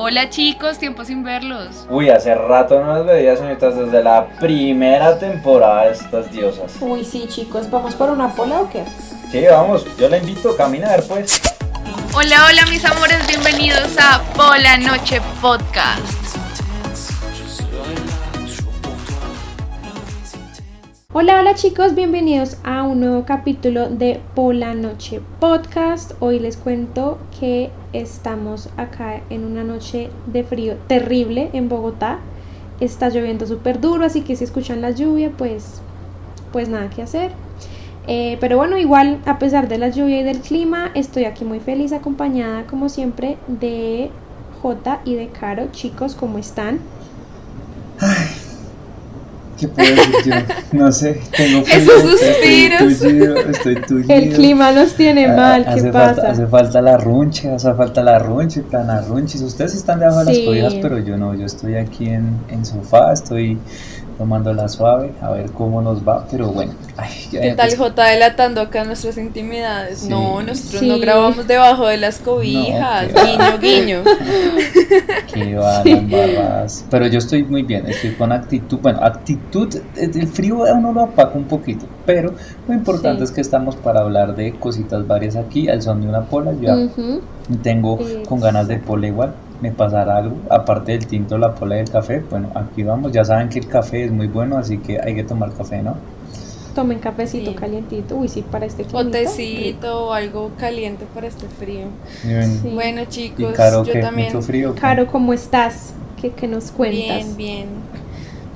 Hola chicos, tiempo sin verlos. Uy, hace rato no las veía, señoritas, desde la primera temporada de estas diosas. Uy, sí, chicos, ¿vamos por una pola o qué? Sí, vamos, yo la invito a caminar, pues. Hola, hola mis amores, bienvenidos a Pola Noche Podcast. Hola, hola chicos, bienvenidos a un nuevo capítulo de Pola Noche Podcast. Hoy les cuento que estamos acá en una noche de frío terrible en Bogotá. Está lloviendo súper duro, así que si escuchan la lluvia, pues, pues nada que hacer. Eh, pero bueno, igual a pesar de la lluvia y del clima, estoy aquí muy feliz acompañada como siempre de J y de Caro. Chicos, ¿cómo están? ¿Qué puedo decir yo? No sé, tengo frío, Esos suspiros. Estoy tullido, estoy tullido. El clima nos tiene Ah, mal, ¿qué hace pasa? Falta, hace falta la runche, hace falta la runche, plan arrunchis. Ustedes están debajo de las Sí. cobijas, pero yo no, yo estoy aquí en, en sofá, estoy tomando la suave, a ver cómo nos va, pero bueno. Ay, ya- ¿Qué tal pues, J delatando acá nuestras intimidades? Sí. No, nosotros Sí. no grabamos debajo de las cobijas. No, guiño, guiño. Que va, Sí. las. Pero yo estoy muy bien, estoy con actitud. Bueno, actitud, el frío a uno lo apaga un poquito, pero lo importante Sí. es que estamos para hablar de cositas varias aquí, al son de una pola. Yo ya Ujú. tengo con ganas de pola igual, me pasará algo, aparte del tinto, la pola y el café. Bueno, aquí vamos, ya saben que el café es muy bueno, así que hay que tomar café, ¿no? Tomen cafecito Sí. calientito. Uy, sí, para este O clima. tecito o algo caliente para este frío. Bien. Sí. Bueno Y chicos, Caro, yo ¿qué? también. ¿Mucho frío? o? Caro, ¿cómo estás? ¿Qué, qué nos cuentas? Bien, bien.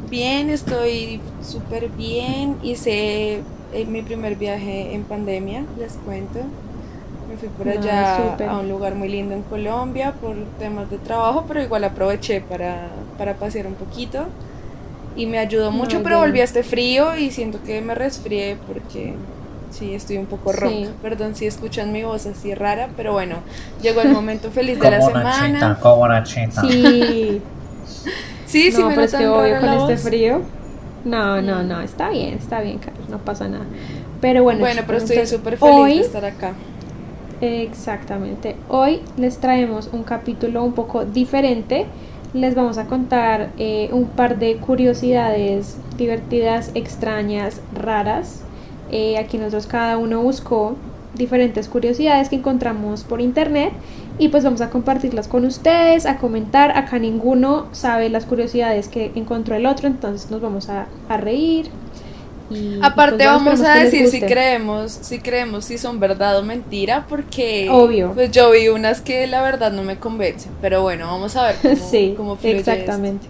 Bien, estoy súper bien. Hice eh, mi primer viaje en pandemia, les cuento. Me fui por Ah, allá a un lugar muy lindo en Colombia por temas de trabajo, pero igual aproveché para, para pasear un poquito. Y me ayudó mucho, Muy pero bien. volví a este frío y siento que me resfrié porque sí, estoy un poco Sí. ronca. Perdón si escuchan mi voz así rara, pero bueno, llegó el momento feliz de la Como una semana. como una cheta. Sí, Sí, sí, no, me pero es notan que obvio con la este frío. No, no, no, está bien, está bien, Carlos, no pasa nada. Pero bueno, Bueno, pero estoy súper feliz hoy, de estar acá. Exactamente. Hoy les traemos un capítulo un poco diferente. Les vamos a contar eh, un par de curiosidades divertidas, extrañas, raras. Eh, aquí nosotros cada uno buscó diferentes curiosidades que encontramos por internet y pues vamos a compartirlas con ustedes, a comentar. Acá ninguno sabe las curiosidades que encontró el otro, entonces nos vamos a, a reír. Y- Aparte pues, bueno, vamos a decir si creemos, si creemos si son verdad o mentira, porque Obvio. pues yo vi unas que la verdad no me convencen, pero bueno, vamos a ver cómo, sí, cómo fluye exactamente.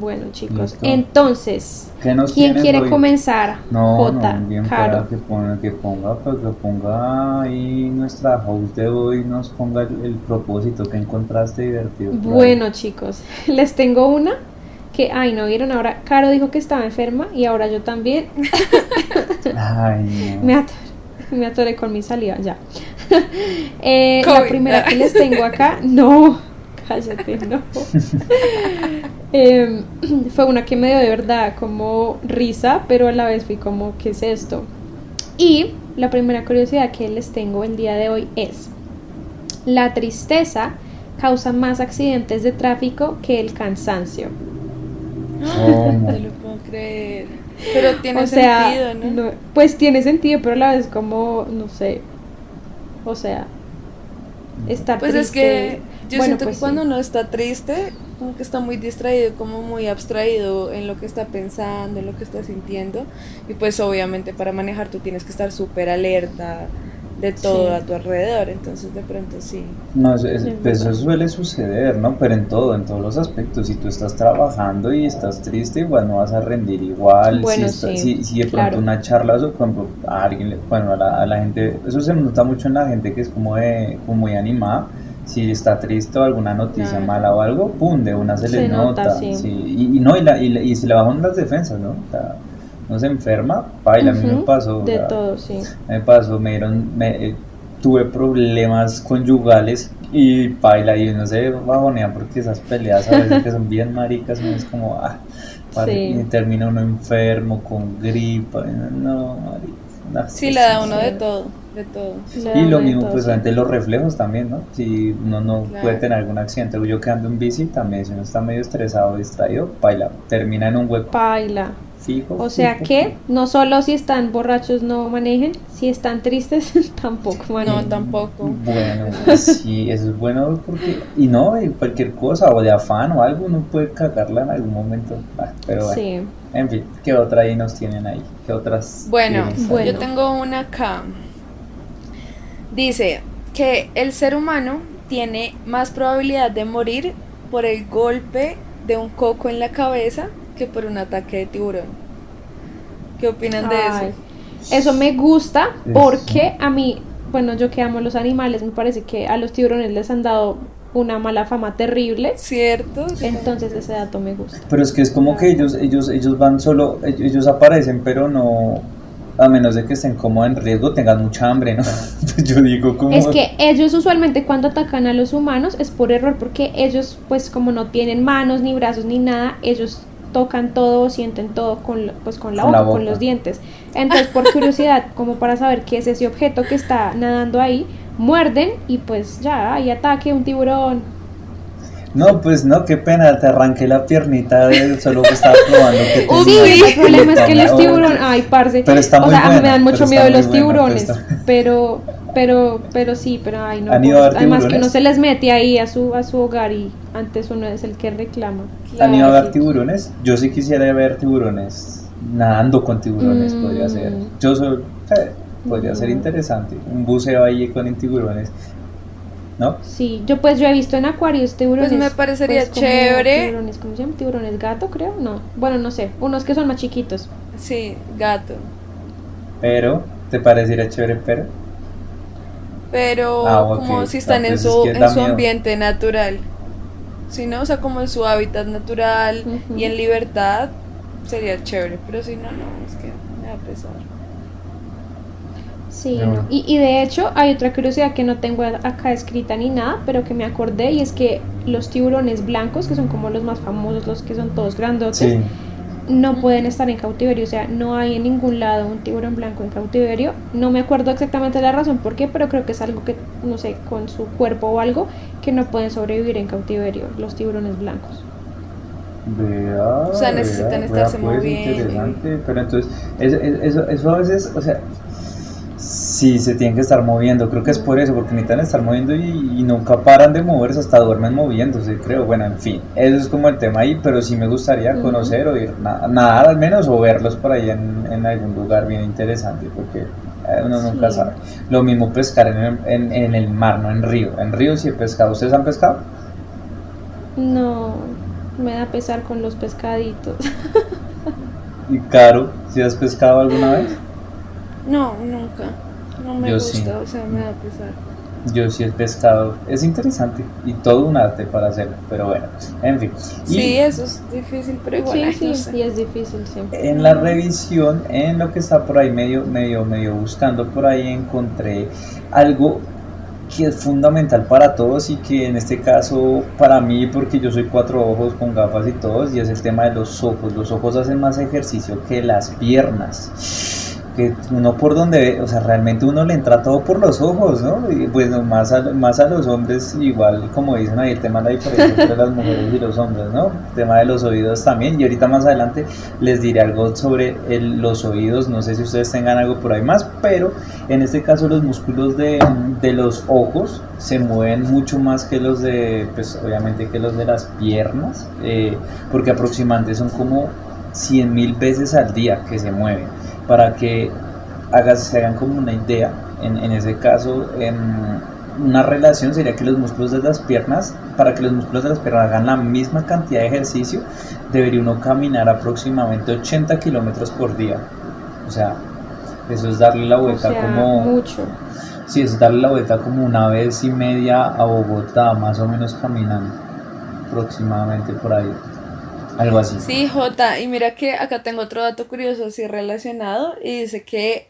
Bueno, chicos, Listo. entonces, ¿Qué nos ¿quién quiere hoy? comenzar? No, Jota, no, bien para que ponga, que ponga, pues que ponga ahí nuestra host de hoy, nos ponga el, el propósito que encontraste divertido. Bueno, chicos, les tengo una que, ay, no vieron ahora, Caro dijo que estaba enferma y ahora yo también Ay, no. me atoré, me atoré con mi saliva, ya. Eh, la primera que les tengo acá, no, cállate, no. Em, fue una que me dio de verdad como risa, pero a la vez fui como, ¿qué es esto? Y la primera curiosidad que les tengo el día de hoy es, la tristeza causa más accidentes de tráfico que el cansancio. ¿Cómo? No lo puedo creer. Pero tiene o sea, sentido, ¿no? no- pues tiene sentido, pero a la vez como, no sé, o sea, estar Pues es triste. que yo Bueno, siento pues que sí. cuando uno está triste, como que está muy distraído, como muy abstraído en lo que está pensando, en lo que está sintiendo. Y pues obviamente para manejar tú tienes que estar súper alerta de todo Sí. a tu alrededor. Entonces de pronto sí. No, es- es- Es pues eso suele suceder, ¿no? Pero en todo, en todos los aspectos. Si tú estás trabajando y estás triste, igual no vas a rendir igual. Bueno, si, está- sí, si, si de pronto claro. una charla, o por ejemplo, a alguien, bueno, a la, a la gente, eso se nota mucho en la gente que es como, de, como muy animada. Si está triste o alguna noticia Claro. mala o algo, pum, de una se, Se le nota, nota. sí. sí. Y, y no, y, la, y, la- y se le bajan las defensas, ¿no? O sea, no se enferma, baila, a mí me pasó. De todo, sí. me pasó, me dieron, me, eh, tuve problemas conyugales y baila y no se bajonea porque esas peleas a veces que son bien maricas, no es como, ah, Sí. y termina uno enfermo con gripa, y no, marica, no, Sí, le da uno de todo. de todo. Le Y lo mismo, todo, pues sí. ante los reflejos también, ¿no? Si uno no Claro. puede tener algún accidente, o yo que ando en bici, también si uno está medio estresado distraído, baila, termina en un hueco Paila. Fijo. O sea fijo. que no solo si están borrachos no manejen, si están tristes tampoco manejen. No, tampoco. Bueno, pues sí, eso es bueno porque, y no, cualquier cosa, o de afán o algo, uno puede cagarla en algún momento. Ah, pero bueno, Sí. en fin, ¿qué otra ahí nos tienen ahí? ¿Qué otras? Bueno? Bueno. yo tengo una acá. Dice que el ser humano tiene más probabilidad de morir por el golpe de un coco en la cabeza que por un ataque de tiburón. ¿Qué opinan de Ay, eso? Eso me gusta porque a mí, bueno, yo que amo los animales, me parece que a los tiburones les han dado una mala fama terrible. ¿Cierto? Entonces ese dato me gusta. Pero es que es como que ellos, ellos, ellos van solo, ellos, aparecen, pero no, a menos de que estén como en riesgo, tengan mucha hambre, ¿no? Yo digo como... Es que ellos usualmente cuando atacan a los humanos es por error porque ellos pues como no tienen manos ni brazos ni nada, ellos tocan todo, sienten todo con, pues, con la, Con boca, la con los dientes. Entonces por curiosidad, como para saber qué es ese objeto que está nadando ahí, muerden y pues ya hay ataque, un tiburón. No, pues no, qué pena, te arranqué la piernita de solo que estaba probando que Sí, el problema es que los tiburones, ay, parce. Pero está o sea, a mí me dan mucho miedo de los buena, pero tiburones, está- pero, pero, pero sí, pero ay, no. ¿Han ido a pobres- ver Además que uno se les mete ahí a su, a su hogar y antes uno es el que reclama. ¿Han ido a ver sí. tiburones? Yo sí quisiera ver tiburones, nadando con tiburones Mm. podría ser. Yo soy, eh, podría ser Mm. interesante, un buceo ahí con tiburones, ¿no? Sí, yo pues yo he visto en acuarios tiburones. Pues me parecería como chévere. Tiburones, ¿cómo se llama? Tiburones gato, creo, no. Bueno, no sé, unos que son más chiquitos. Sí, gato. Pero, ¿te parecería chévere, pero? Pero Ah, como si están Ah, en pues es su, que en su miedo. ambiente natural. Si no, o sea, como en su hábitat natural y en libertad, sería chévere. Pero si no, no, es que me da pesar. Sí, No. no. Y, y de hecho hay otra curiosidad que no tengo acá escrita ni nada, pero que me acordé y es que los tiburones blancos, que son como los más famosos, los que son todos grandotes, Sí. No pueden estar en cautiverio, o sea, no hay en ningún lado un tiburón blanco en cautiverio. No me acuerdo exactamente la razón por qué, pero creo que es algo que, no sé, con su cuerpo o algo, que no pueden sobrevivir en cautiverio, los tiburones blancos. Vea, O sea, necesitan vea, estarse vea, pues, moviendo. interesante, pero entonces, eso, eso, eso a veces, o sea, sí se tienen que estar moviendo, creo que es por eso, porque necesitan estar moviendo y, y nunca paran de moverse, hasta duermen moviéndose, creo, bueno, en fin, eso es como el tema ahí, pero sí me gustaría conocer o ir, na- nadar al menos, o verlos por ahí en, en algún lugar bien interesante, porque eh, uno nunca Sí. sabe. Lo mismo pescar en el, en, en el mar, no en río, en río sí he pescado, ¿ustedes han pescado? No, me da pesar con los pescaditos. Y Caro, ¿si has pescado alguna vez? No, nunca. No me Yo gusta, sí. o sea, me da pesar. Yo sí he pescado, es interesante y todo un arte para hacerlo, pero bueno, en fin. Y Sí, eso es difícil, pero igual, sí, sí, no sé. y es difícil, sí. en la revisión, en lo que está por ahí medio, medio, medio buscando por ahí, encontré algo que es fundamental para todos y que en este caso para mí, porque yo soy cuatro ojos con gafas y todos, y es el tema de los ojos. Los ojos hacen más ejercicio que las piernas. Que uno por donde ve, o sea, realmente uno le entra todo por los ojos, ¿no? Y pues no, más a, más a los hombres, igual como dicen ahí, el tema de la diferencia entre las mujeres y los hombres, ¿no? El tema de los oídos también. Y ahorita más adelante les diré algo sobre el- los oídos, no sé si ustedes tengan algo por ahí más, pero en este caso los músculos de, de los ojos se mueven mucho más que los de, pues obviamente que los de las piernas, eh, porque aproximadamente son como 100 mil veces al día que se mueven. Para que hagas, se hagan como una idea, en, en ese caso, em, una relación sería que los músculos de las piernas, para que los músculos de las piernas hagan la misma cantidad de ejercicio, debería uno caminar aproximadamente 80 kilómetros por día. O sea, eso es darle la O vuelta sea, como... mucho. Sí, es darle la vuelta como una vez y media a Bogotá, más o menos caminando, aproximadamente por ahí. Algo así. Sí, Jota, y mira que acá tengo otro dato curioso así relacionado y dice que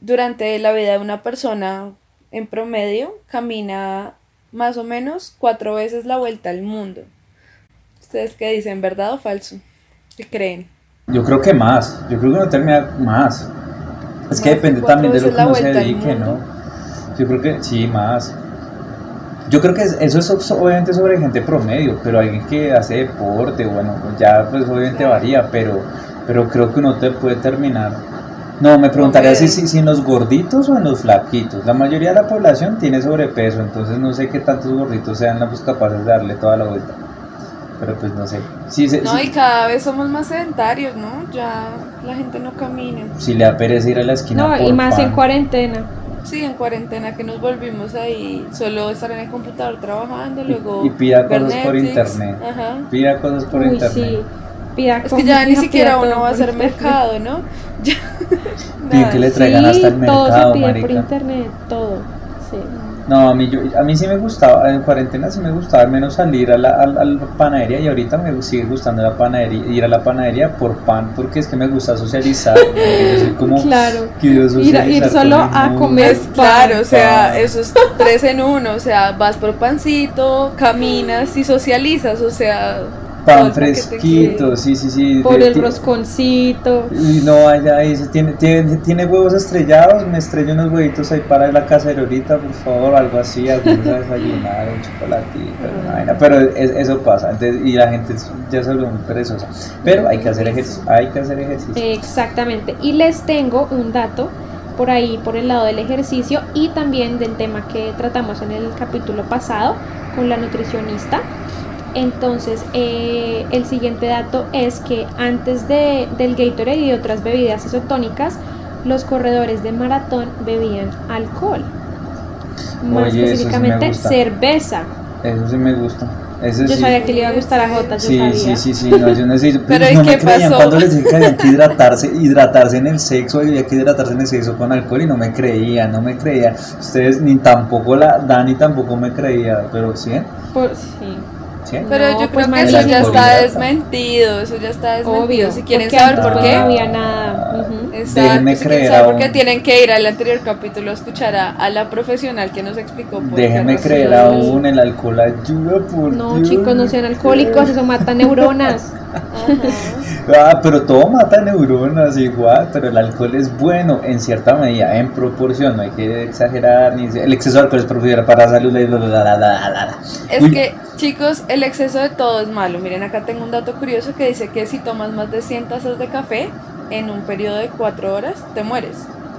durante la vida de una persona en promedio camina más o menos cuatro veces la vuelta al mundo. ¿Ustedes qué dicen, verdad o falso? ¿Qué creen? Yo creo que más, yo creo que no termina más. Es que depende también de lo que uno se dedique, ¿no? Yo creo que sí, más. Yo creo que es- eso es obviamente sobre gente promedio, pero alguien que hace deporte, bueno, ya pues obviamente varía, pero, pero creo que uno te puede terminar. No, me preguntaría si, Ok. si, si en los gorditos o en los flaquitos. La mayoría de la población tiene sobrepeso, entonces no sé qué tantos gorditos sean pues, capaces de darle toda la vuelta. Pero pues no sé. Si, se- No, si- y cada vez somos más sedentarios, ¿no? Ya la gente no camina. si le da pereza ir a la esquina No, y por más en pan. cuarentena. Sí, en cuarentena que nos volvimos ahí, solo estar en el computador trabajando, luego y pida cosas por internet. Ajá. Pida cosas por Uy, internet. sí. Pida Es que ya ni siquiera uno todo va a por hacer mercado, ¿no? Ya. Que le traigan Sí, hasta el todo mercado, se pide por marica. internet, todo. Sí. No, a mí, yo, a mí sí me gustaba, en cuarentena sí me gustaba al menos salir a la, a la- a la panadería y ahorita me sigue gustando la panadería, ir a la panadería por pan, porque es que me gusta socializar. yo como Claro. Ir, solo a comer Pues claro, o sea, pan. eso es tres en uno, o sea, vas por pancito, caminas y socializas, o sea, pan fresquito, sí, sí, sí. por el rosconcito. Y no ahí, se tiene, tiene, tiene huevos estrellados, me estrello unos huevitos ahí para la cacerolita, por favor, algo así, algo para desayunar, un chocolatito, una vaina, pero es- eso pasa, entonces, y la gente ya se vuelve muy perezosa, pero hay que hacer ejercicio, hay que hacer ejercicio. Exactamente. Y les tengo un dato por ahí, por el lado del ejercicio y también del tema que tratamos en el capítulo pasado con la nutricionista. Entonces, eh, el siguiente dato es que antes de, del Gatorade y de otras bebidas isotónicas, los corredores de maratón bebían alcohol. Más Oye, sí específicamente cerveza. Eso sí me gusta. Eso Yo sí. sabía que le iba a gustar a Jota, Sí, sabía. sí, sí, sí, no, yo necesito. Pero, ¿y no qué me creían pasó? cuando les dije que había que hidratarse, hidratarse en el sexo, había que hidratarse en el sexo con alcohol y no me creían, no me creían. Ustedes ni tampoco la Dani tampoco me creía, pero sí, Por- sí. Sí. Pero No, yo pues, creo que eso ya está desmentido, eso ya está desmentido. Obvio. si quieren saber por qué, No había nada. Exacto, Déjenme si creer saber a por qué un- tienen que ir al anterior capítulo a escuchar a, a la profesional que nos explicó por qué Déjenme razón. creer aún, el alcohol ayuda por No, Dios. chicos, no sean alcohólicos, eso mata neuronas. Ah, pero todo mata neuronas igual, pero el alcohol es bueno en cierta medida, en proporción, no hay que exagerar, ni el exceso de alcohol es perjudicial para la salud. bla, bla, bla, bla, bla, bla. Es Uy, que, chicos, el exceso de todo es malo. Miren, acá tengo un dato curioso que dice que si tomas más de 100 tazas de café en un periodo de 4 horas, te mueres.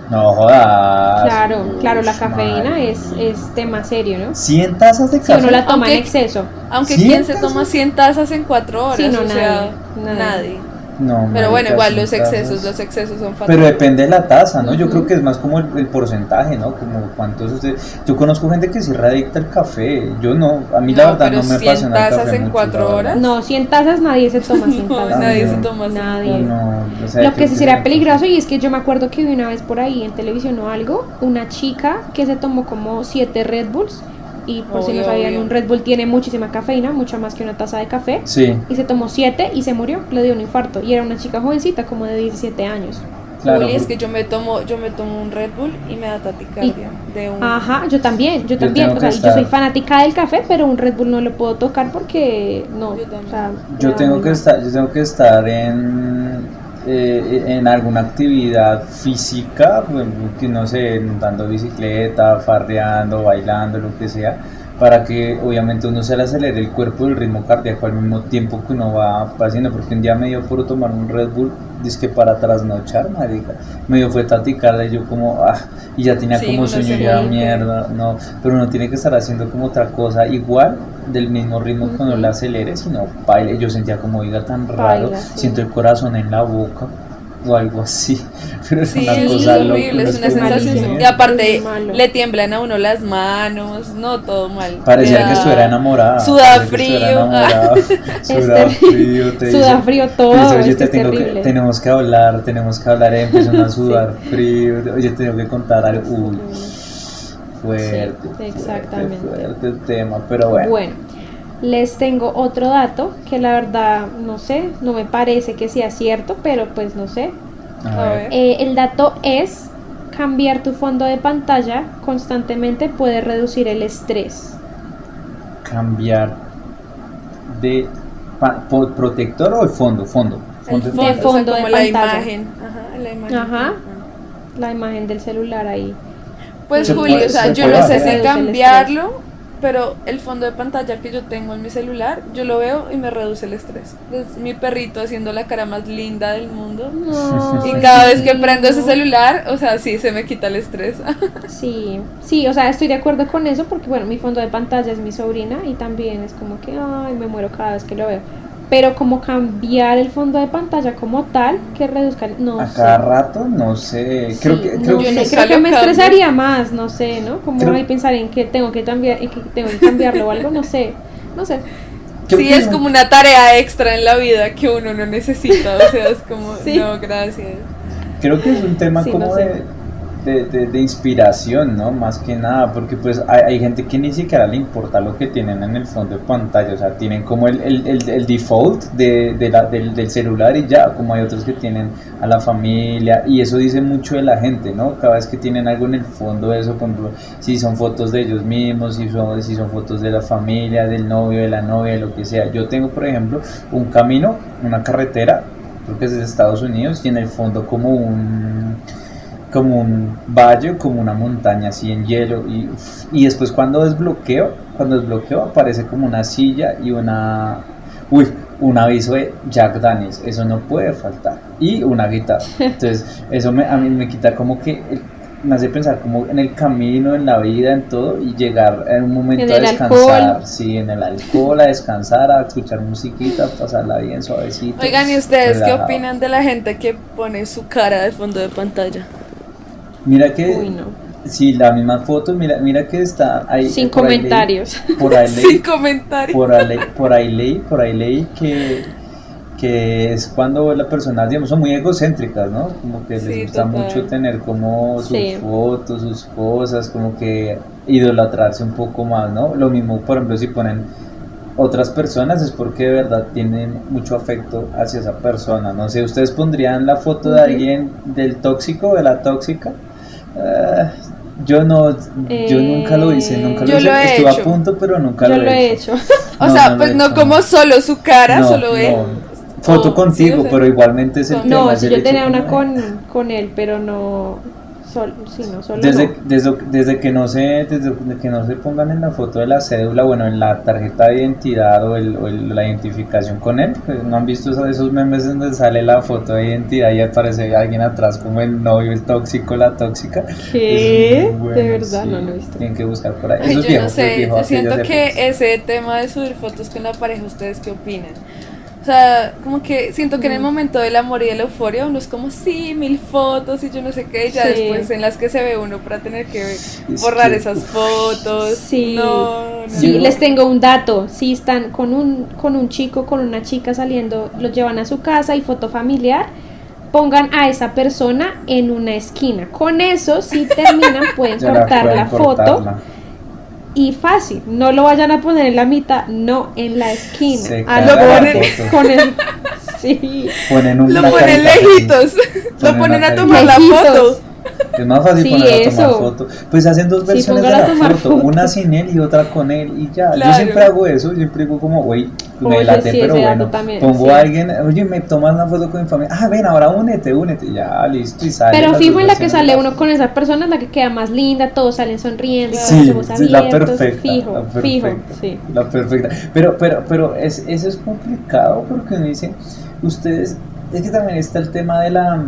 No jodas. Claro, claro, la cafeína es, es tema serio, ¿no? 100 tazas de Si café. uno la toma en exceso. Aunque ¿100 ¿quién se toma 100 tazas en 4 horas? Sí, no, o nadie, sea, nadie. nadie. No, Pero bueno, igual 100 los excesos, los excesos son Pero fatales. depende de la taza, ¿no? Yo creo que es más como el, el porcentaje, ¿no? Como cuántos ustedes... Yo conozco gente que sí es adicta al café. Yo no, a mí la No, verdad pero no me 100 apasiona el tazas café en mucho, cuatro la verdad. horas. No, 100 tazas nadie se toma 100 No, tazas. nadie se toma. Nadie. No, no, o sea, Lo que sí que sería no. peligroso y es que yo me acuerdo que vi una vez por ahí en televisión o algo, una chica que se tomó como 7 Red Bulls y por si no sabían, obvio. un Red Bull tiene muchísima cafeína, mucha más que una taza de café. Sí, Y se tomó 7 y se murió, le dio un infarto. Y era una chica jovencita, como de 17 años. claro. Uy, es que yo me tomo, yo me tomo un Red Bull y me da taticardia de un Ajá, yo también, yo Yo también. O sea, yo soy fanática del café, pero un Red Bull no lo puedo tocar porque no. Yo también. o sea, Yo tengo que estar, yo tengo que estar en, eh, en alguna actividad física, que no sé, dando bicicleta, farreando, bailando, lo que sea, para que obviamente uno se le acelere el cuerpo y el ritmo cardíaco al mismo tiempo que uno va haciendo, porque un día me dio por tomar un Red Bull, que para trasnochar, marica, me dio fue taticarla y yo como, ah, y ya tenía Sí, como sueño ya mierda, no, pero uno tiene que estar haciendo como otra cosa igual del mismo ritmo uno Ujú. le acelere, sino baile, yo sentía como oiga tan raro, Baila, sí. siento el corazón en la boca o algo así, pero es Sí, una es cosa loca, horrible, es una sensación. Y aparte, le tiemblan a uno las manos, no, todo mal. Parecía que estuviera enamorada. Suda frío. enamorada, Suda frío, te Suda dice- frío todo, dice, oye, te es tengo que, tenemos que hablar, tenemos que hablar, empieza a sudar frío, oye, tengo que contar algo, uy, fuerte, Sí, fuerte, exactamente. fuerte el tema, pero bueno, Bueno, les tengo otro dato que la verdad no sé, no me parece que sea cierto, pero pues no sé. a ver. Eh, el dato es cambiar tu fondo de pantalla constantemente puede reducir el estrés. cambiar de protector o el fondo, fondo, El Fondo de fondo, De o sea, fondo como de la pantalla. imagen. Ajá, la imagen. Ajá. la imagen del celular ahí. Pues Julio, o sea, se yo no sé si cambiarlo, pero el fondo de pantalla que yo tengo en mi celular, yo lo veo y me reduce el estrés. Es mi perrito haciendo la cara más linda del mundo. Y cada vez que prendo ese celular, o sea, sí, se me quita el estrés. Sí, sí, o sea, estoy de acuerdo con eso porque, bueno, mi fondo de pantalla es mi sobrina y también es como que, ay, me muero cada vez que lo veo. Pero como cambiar el fondo de pantalla como tal, que reduzca, no A sé. cada rato, no sé. Creo Sí, que, no creo que creo que me cambio. estresaría más, no sé, ¿no? Como Creo- ahí pensar en que tengo que cambiar, en que tengo que cambiarlo o algo, no sé, no sé. Sí, es como una tarea extra en la vida que uno no necesita. O sea, es como, Sí. no, gracias. Creo que es un tema Sí, como no sé. de, de, de- de inspiración, ¿no? Más que nada, porque pues hay, hay gente que ni siquiera le importa lo que tienen en el fondo de pantalla, o sea, tienen como el, el, el, el default de, de la- del, del celular y ya, como hay otros que tienen a la familia, y eso dice mucho de la gente, ¿no? Cada vez que tienen algo en el fondo, eso, por ejemplo, si son fotos de ellos mismos, si son, si son fotos de la familia, del novio, de la novia, de lo que sea. Yo tengo, por ejemplo, un camino, una carretera, creo que es de Estados Unidos, y en el fondo como un como un valle, como una montaña así en hielo y, y después cuando desbloqueo, cuando desbloqueo aparece como una silla y una uy, un aviso de Jack Daniels, eso no puede faltar y una guitarra. Entonces, eso me, a mí me quita como que el- me hace pensar como en el camino, en la vida, en todo y llegar en un momento En a descansar, alcohol. sí, en el alcohol, a descansar, a escuchar musiquita, pasarla bien suavecito. Oigan, ¿y ustedes qué opinan de la gente que pone su cara de fondo de pantalla? Mira que Uy, no. Sí, la misma foto, mira, mira que está ahí. Sin por ahí leí- comentarios. por ahí leí, Sin comentarios. por ahí leí, por ahí leí, por ahí leí que, que es cuando las personas, digamos, son muy egocéntricas, ¿no? Como que les Sí, gusta total. mucho tener como sus Sí. fotos, sus cosas, como que idolatrarse un poco más, ¿no? Lo mismo, por ejemplo, si ponen otras personas es porque de verdad tienen mucho afecto hacia esa persona. No sé, ¿ustedes pondrían la foto de alguien del tóxico, de la tóxica? Ah, yo no, yo nunca lo hice, nunca lo Yo hice. lo he Estuve hecho. a punto, pero nunca Yo lo he hecho. O No, sea, no lo pues he no hecho, como solo su cara, No, solo él. Foto Oh, contigo, sí, o sea- pero igualmente es el tema. No, es si yo hecho tenía una con, con él, pero no. Sol, sí, no, solo Desde, no. desde, desde que no se desde que no se pongan en la foto de la cédula, bueno, en la tarjeta de identidad o, el, o el- la identificación con él, pues, ¿no han visto esos, esos memes donde sale la foto de identidad y aparece alguien atrás como el novio, el tóxico, la tóxica? ¿Qué? ¿De verdad? sí. No lo he visto. Tienen que buscar por ahí. Ay, Eso es yo viejo, no sé, yo siento que ese tema de subir fotos con la pareja, ¿ustedes qué opinan? O sea, como que siento que en el momento del amor y de la euforia uno es como, sí, mil fotos y yo no sé qué, y ya Sí. después en las que se ve uno para tener que Es borrar que- esas fotos. Sí. No, no. Sí, les tengo un dato. Si están con un, con un chico, con una chica saliendo, los llevan a su casa y foto familiar, pongan a esa persona en una esquina. Con eso, si terminan, pueden Ya la cortar pueden la foto cortarla. Y fácil. No lo vayan a poner en la mitad, no en la esquina. Se Ah, lo la ponen con el. Sí. Ponen un, Lo ponen lejitos, lo Ponen a tomar la Lejitos. foto. Es más fácil Sí, poner a tomar foto. Pues hacen dos Sí, versiones de la foto, foto. una sin él y otra con él y ya. Claro. Yo siempre hago eso, siempre digo como, oye, me delaté, sí, pero bueno, también, pongo a alguien, oye, me tomas una foto con mi familia, ah, ven, ahora únete, únete, ya, listo, y sale. Pero fijo en la que sale uno con esa persona, es la que queda más linda, todos salen sonriendo, Sí, sí, la abiertos, perfecta, fijo, la fijo, perfecta, sí. La perfecta. Pero, pero, pero es, eso es complicado porque uno dice, ustedes, es que también está el tema de la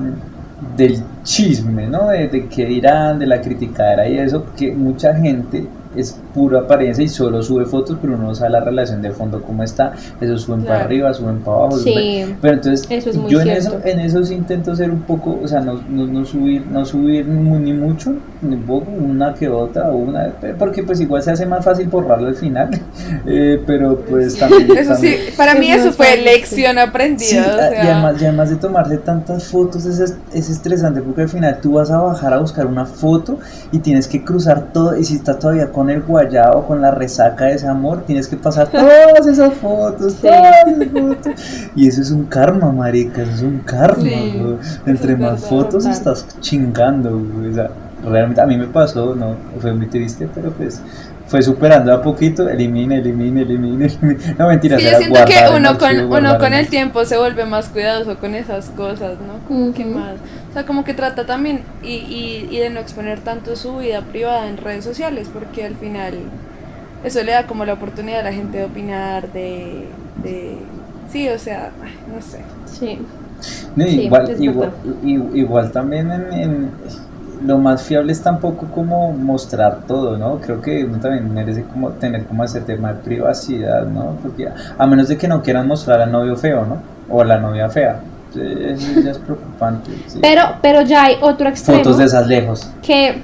del chisme, ¿no? De, de qué dirán, de la criticadera y eso, que mucha gente es pura apariencia y solo sube fotos, pero uno no sabe la relación de fondo cómo está, eso suben para Claro. arriba, suben para abajo, Sí. suben- pero entonces Eso es muy yo en eso, en eso sí intento ser un poco, o sea, no, no, no subir, no subir ni mucho, ni poco, una que otra, una, porque pues igual se hace más fácil borrarlo al final, eh, pero pues también... Eso sí, también- para mí Es eso fue fácil, lección aprendida. Sí, o sea, y, además, y además de tomarse tantas fotos es, es es estresante porque al final tú vas a bajar a buscar una foto y tienes que cruzar todo y si estás todavía con el con la resaca de ese amor, tienes que pasar todas esas fotos, Sí. todas esas fotos. Y eso es un karma, marica, eso es un karma. Sí, Entre más fotos estás chingando. O sea, realmente a mí me pasó, no, fue muy triste, pero pues fue superando a poquito, elimina, elimina, elimina, elimina. No mentira, Sí, yo siento que uno con, uno con el tiempo se vuelve más cuidadoso con esas cosas, ¿no? Como que más. O sea, como que trata también y, y, y de no exponer tanto su vida privada en redes sociales, porque al final eso le da como la oportunidad a la gente de opinar, de. de sí, o sea, no sé. Sí. No, Sí, igual, igual, también en, en- lo más fiable es tampoco como mostrar todo, ¿no? Creo que uno también merece como tener como ese tema de privacidad, ¿no? Porque a menos de que no quieran mostrar al novio feo, ¿no? O a la novia fea. Eso ya es preocupante. sí. Pero, pero ya hay otro extremo Fotos de esas lejos. que,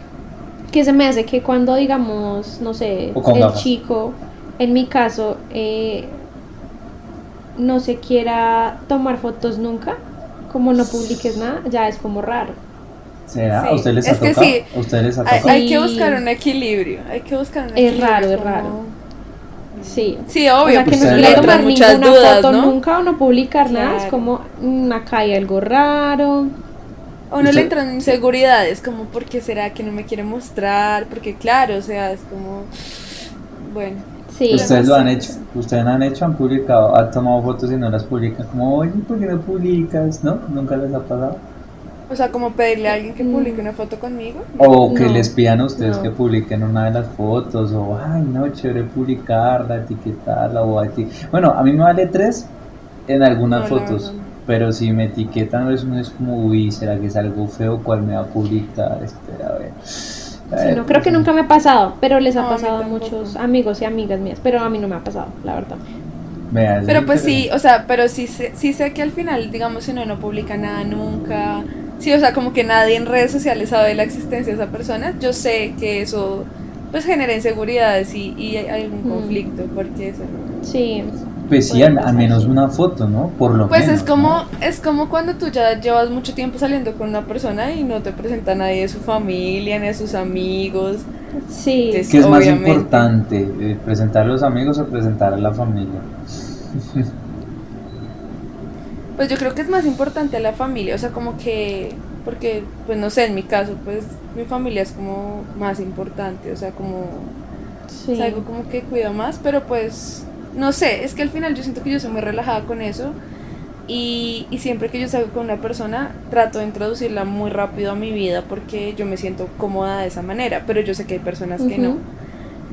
que se me hace que cuando digamos, no sé, el gafas. chico, en mi caso, eh, no se quiera tomar fotos nunca, como no publiques nada, ya es como raro. ¿Será? Sí, ¿A ustedes les ha es que tocado? sí. ¿A ustedes les ha Hay, tocado? hay que buscar un equilibrio. Hay que buscar un Es equilibrio. raro, es raro. Sí. Sí, O obvio, sea, que no pues, se le quiera entran tomar muchas ninguna dudas, foto ¿no? nunca o no publicar nada, es como, mm, acá hay algo raro. A uno le entran inseguridades, como, ¿por qué será que no me quiere mostrar? Porque, claro, o sea, es como. Bueno. Sí. Ustedes lo han hecho, ustedes han hecho, han publicado, han tomado fotos y no las publican, como, oye, ¿por qué no publicas? ¿No? ¿Nunca les ha pasado? O sea, como pedirle a alguien que Mm. publique una foto conmigo. O que No, les pidan a ustedes no. que publiquen una de las fotos, o ay, no, chévere publicarla, etiquetarla, o eti- Bueno, a mí me vale tres en algunas No, no, fotos, no. pero si me etiquetan, es, es como, uy, ¿será que es algo feo? ¿Cuál me va a publicar? Espera, a ver. A Sí, ver, no, creo que nunca me ha pasado, pero les ha No, pasado a muchos amigos y amigas mías, pero a mí no me ha pasado, la verdad. Pero pues sí, o sea, pero sí, sé- sí sé que al final, digamos, si uno no publica nada nunca. Sí, o sea, como que nadie en redes sociales sabe de la existencia de esa persona. Yo sé que eso, pues, genera inseguridades y, y algún Mm. conflicto, porque eso. Sí, Pues sí, al, menos una foto, ¿no? Por lo Pues menos. es como, ¿no? es como cuando tú ya llevas mucho tiempo saliendo con una persona y no te presenta a nadie de su familia, ni de sus amigos. sí. Es- ¿Qué es más importante, eh, presentar a los amigos o presentar a la familia? Pues yo creo que es más importante a la familia, o sea, como que, porque, pues no sé, en mi caso, pues mi familia es como más importante, o sea, como sí. es algo como que cuido más, pero pues, no sé, es que al final yo siento que yo soy muy relajada con eso y, y siempre que yo salgo con una persona trato de introducirla muy rápido a mi vida porque yo me siento cómoda de esa manera, pero yo sé que hay personas que no.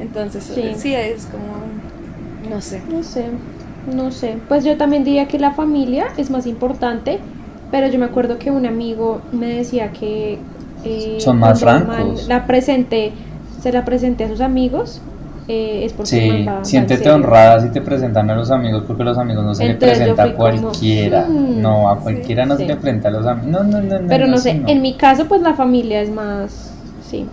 Entonces, Sí. sí. es como, no sé. No sé, no sé. Pues yo también diría que la familia es más importante, pero yo me acuerdo que un amigo me decía que eh, Son más francos. la presenté, se la presenté a sus amigos, eh, es porque el Sí, va- va siéntete serio. honrada si te presentan a los amigos, porque los amigos no se Entonces le presenta a como, cualquiera. "Hmm". no, a Sí, cualquiera no sí. se le presenta a los amigos. No, no, no, no. Pero no sé, en mi caso pues la familia es más, sí.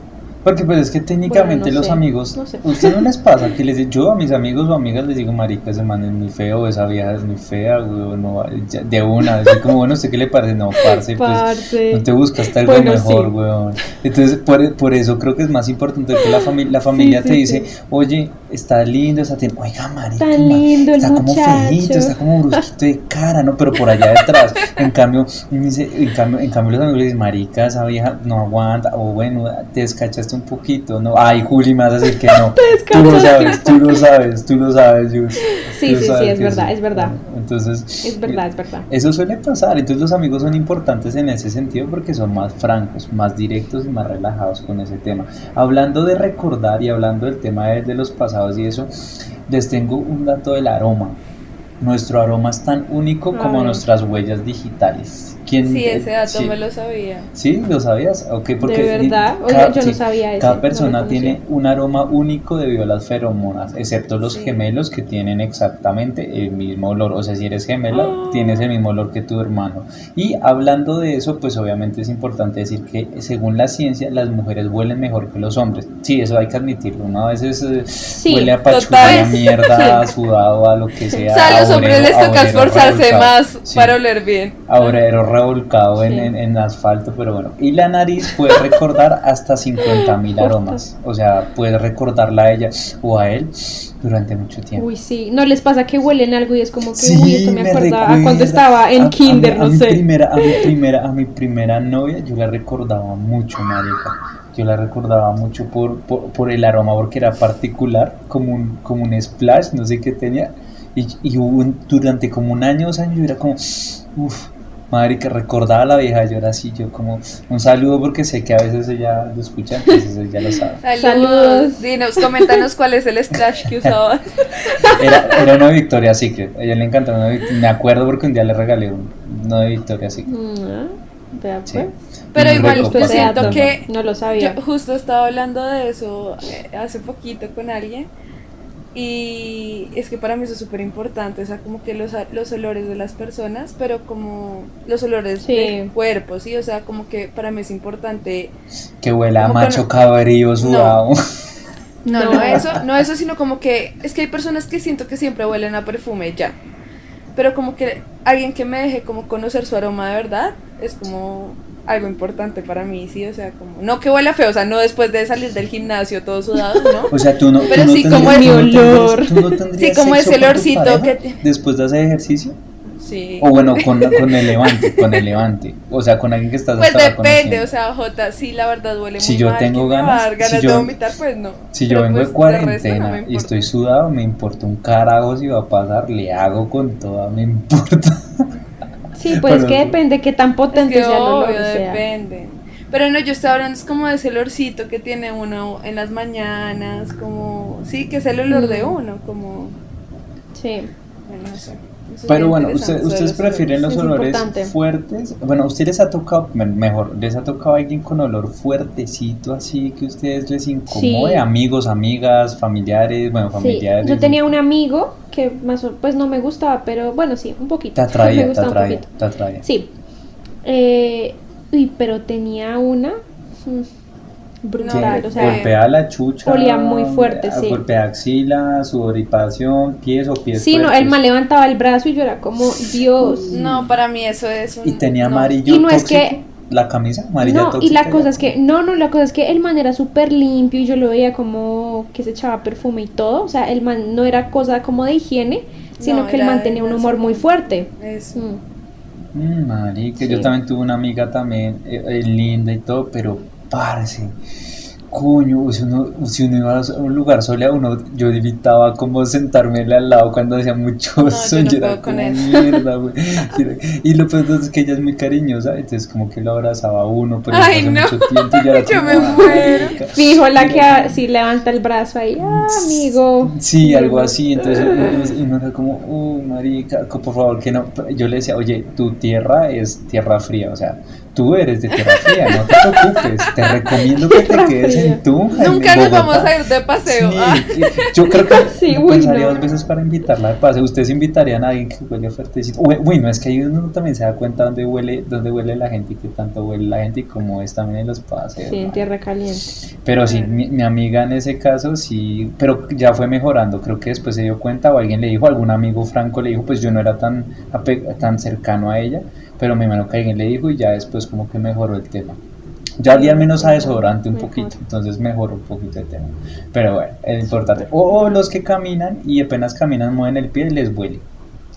Porque pues es que técnicamente Bueno, no los sé, amigos, no sé. ¿usted no les pasa que les digo, yo a mis amigos o amigas les digo, marica, ese man es muy feo, esa vieja es muy fea, güey, no, ya- de una, así como, bueno, ¿usted qué le parece? No, parce, pues, no te buscaste algo Bueno, mejor, sí. weón. Entonces, por, por eso creo que es más importante que la, familia la familia sí, te dice, sí. oye, está lindo, está ten- oiga, marica, ma, lindo el está como muchacho". feíto, está como brusquito de cara, ¿no? Pero por allá detrás, en cambio, dice- en cambio, en cambio los amigos le dicen, marica, esa vieja no aguanta, o bueno, te descachaste un poquito, ¿no? Ay, Juli, me vas a decir que no. tú lo sabes, tú lo sabes, tú lo sabes, Juli. Sí, sí, sí, es que verdad, es verdad. Entonces, Es verdad, es verdad. eso suele pasar, entonces los amigos son importantes en ese sentido porque son más francos, más directos y más relajados con ese tema. Hablando de recordar y hablando del tema de, de los pasados y eso, les tengo un dato del aroma. Nuestro aroma es tan único como nuestras huellas digitales. ¿Quién, Sí, eh, ese dato sí, me lo sabía. ¿Sí? ¿Lo sabías? Ok, porque de verdad, Oye, cada- yo sí, no sabía eso. cada no persona conocía. tiene un aroma único debido a las feromonas, excepto los Sí. gemelos que tienen exactamente el mismo olor. O sea, si eres gemela, Ah. tienes el mismo olor que tu hermano. Y hablando de eso, pues obviamente es importante decir que según la ciencia, las mujeres huelen mejor que los hombres. Sí, eso hay que admitirlo. Una vez eh, Sí, huele a pachula, total. a mierda, a sudado, a lo que sea. O sea, a los a hombres les a toca esforzarse más para oler bien. obrero revolcado en, Sí. en, en asfalto, pero bueno. Y la nariz puede recordar hasta 50 mil aromas. O sea, puede recordarla a ella o a él durante mucho tiempo. Uy, sí. ¿No les pasa que huelen algo y es como que, Sí, uy, esto me acuerda a recuerda cuando estaba en a- a kinder, a no mi sé? Primera, a mi primera, a mi primera novia, yo la recordaba mucho, marica. yo la recordaba mucho por, por, por el aroma, porque era particular, como un, como un splash, no sé qué tenía. Y, y hubo un- durante como un año, dos años, yo era como, uff, madre, que recordaba a la vieja, yo era así, yo como, un saludo porque sé que a veces ella lo escucha, entonces ella lo sabe. Saludos. Saludos. Dinos, coméntanos cuál es el splash que usabas. Era, era una Victoria Secret, a ella le encantaba una Vic- me acuerdo porque un día le regalé un- una de Victoria Secret. Mm, vea Sí. pues. Pero igual yo siento que no lo sabía. Yo justo estaba hablando de eso eh, hace poquito con alguien y es que para mí eso es súper importante, o sea, como que los, a- los olores de las personas, pero como los olores Sí. del cuerpo, ¿sí? O sea, como que para mí es importante, Que huela a macho cabrío sudado. no, no, No. eso, no eso, sino como que es que hay personas que siento que siempre huelen a perfume ya, pero como que alguien que me deje como conocer su aroma de verdad es como algo importante para mí, ¿sí? O sea, como, no que huela feo, o sea, no después de salir del gimnasio todo sudado, ¿no? O sea, tú no, Pero tú sí, como el no olor. tendrías- no Sí, como ese olorcito pareja que te- Después de hacer ejercicio. Sí. O bueno, con, con el levante, con el levante. O sea, con alguien que estás Pues depende, o sea, Jota, si la verdad huele Si muy yo mal, tengo ganas, dar ganas si yo- de vomitar, pues no. Si Pero yo vengo pues, de resto cuarentena no y estoy sudado, me importa un carajo si va a pasar, le hago con toda, me importa. Sí, pues es Pero que depende qué tan Es potente que sea el olor. obvio, o sea. depende. Pero no, yo estoy hablando es como de ese olorcito que tiene uno en las mañanas, como, sí, que es el olor de uno, como, Sí. bueno, no sé. Eso Pero bueno, usted- ustedes prefieren los Es olores importante. fuertes. Bueno, ustedes les ha tocado, me- mejor, les ha tocado alguien con olor fuertecito, así que a ustedes les incomode. Sí. Amigos, amigas, familiares, bueno, Sí, familiares. yo tenía un amigo que más pues no me gustaba, pero bueno, sí, un poquito. Te me atraía, te un atraía, poquito. te atraía. Sí. Eh, uy, pero tenía una mm, brutal, No, o sea, golpea la chucha. olía muy fuerte, ah, sí. Golpea axila, sudoripación, pies o pies sí, no, el man levantaba el brazo y yo era como, Dios. No, para mí eso es un... Y tenía no. amarillo Y no es que- la camisa amarilla No, y la cosa es que, no, no, la cosa es que el man era súper limpio y yo lo veía como que se echaba perfume y todo, o sea, el man no era cosa como de higiene, sino No, que el man tenía un humor muy fuerte. Eso. Mm. Mm, marica, yo también tuve una amiga también, eh, eh, linda y todo, pero parce, coño, si uno, si uno iba a un lugar soleado, uno, yo evitaba como sentármele al lado cuando hacía mucho yo sol, no yo era puedo con como eso. mierda, güey. Y Y lo peor es que ella es muy cariñosa, entonces como que lo abrazaba a uno, pero Ay, no. mucho tiempo ya era Yo como, me "Ah, muero". marica". Fijo la que a- si levanta el brazo ahí, ah, amigo. Sí, algo así, entonces uno, uno era como, uh, marica, por favor, que no, yo le decía, oye, tu tierra es tierra fría, o sea, tú eres de tierra fría, no te preocupes, te recomiendo que te quedes en Tunja, en Nunca nos Bogotá". vamos a ir de paseo. Sí, ah. yo creo que Sí, uy, pensaría no. dos veces para invitarla de paseo. Ustedes invitarían a alguien que huele fuertecito. Uy, no, es que ahí uno también se da cuenta dónde huele, dónde huele la gente y qué tanto huele la gente y cómo es también en los paseos. Sí, en tierra caliente. Pero sí, mi, mi amiga en ese caso sí, pero ya fue mejorando, creo que después se dio cuenta o alguien le dijo, algún amigo franco le dijo, pues yo no era tan, tan cercano a ella, pero me imagino que alguien le dijo y ya después como que mejoró el tema. Ya olía menos a desodorante un poquito, entonces mejoró un poquito el tema. Pero bueno, es importante. O los que caminan y apenas caminan mueven el pie y les huele.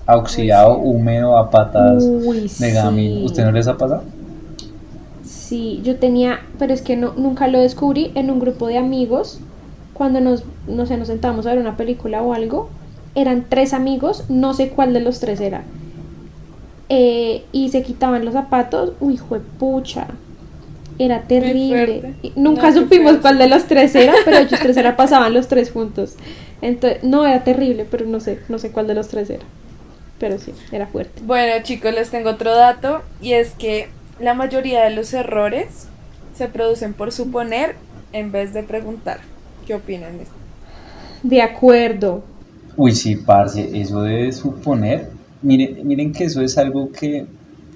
A oxidado, húmedo, a patas Uy, de gamín. sí. ¿Usted no les ha pasado? Sí, yo tenía, pero es que no, nunca lo descubrí en un grupo de amigos. Cuando nos, no sé, nos sentábamos a ver una película o algo, eran tres amigos, no sé cuál de los tres era. Eh, y se quitaban los zapatos, uy, pucha, era terrible. Nunca No, supimos cuál de los tres era, pero ellos tres era pasaban los tres juntos. Entonces, no era terrible, pero no sé, no sé cuál de los tres era. Pero sí, era fuerte. Bueno, chicos, les tengo otro dato y es que la mayoría de los errores se producen por suponer en vez de preguntar. ¿Qué opinan de esto? De acuerdo. Uy, sí, parce, eso de suponer, miren, miren que eso es algo que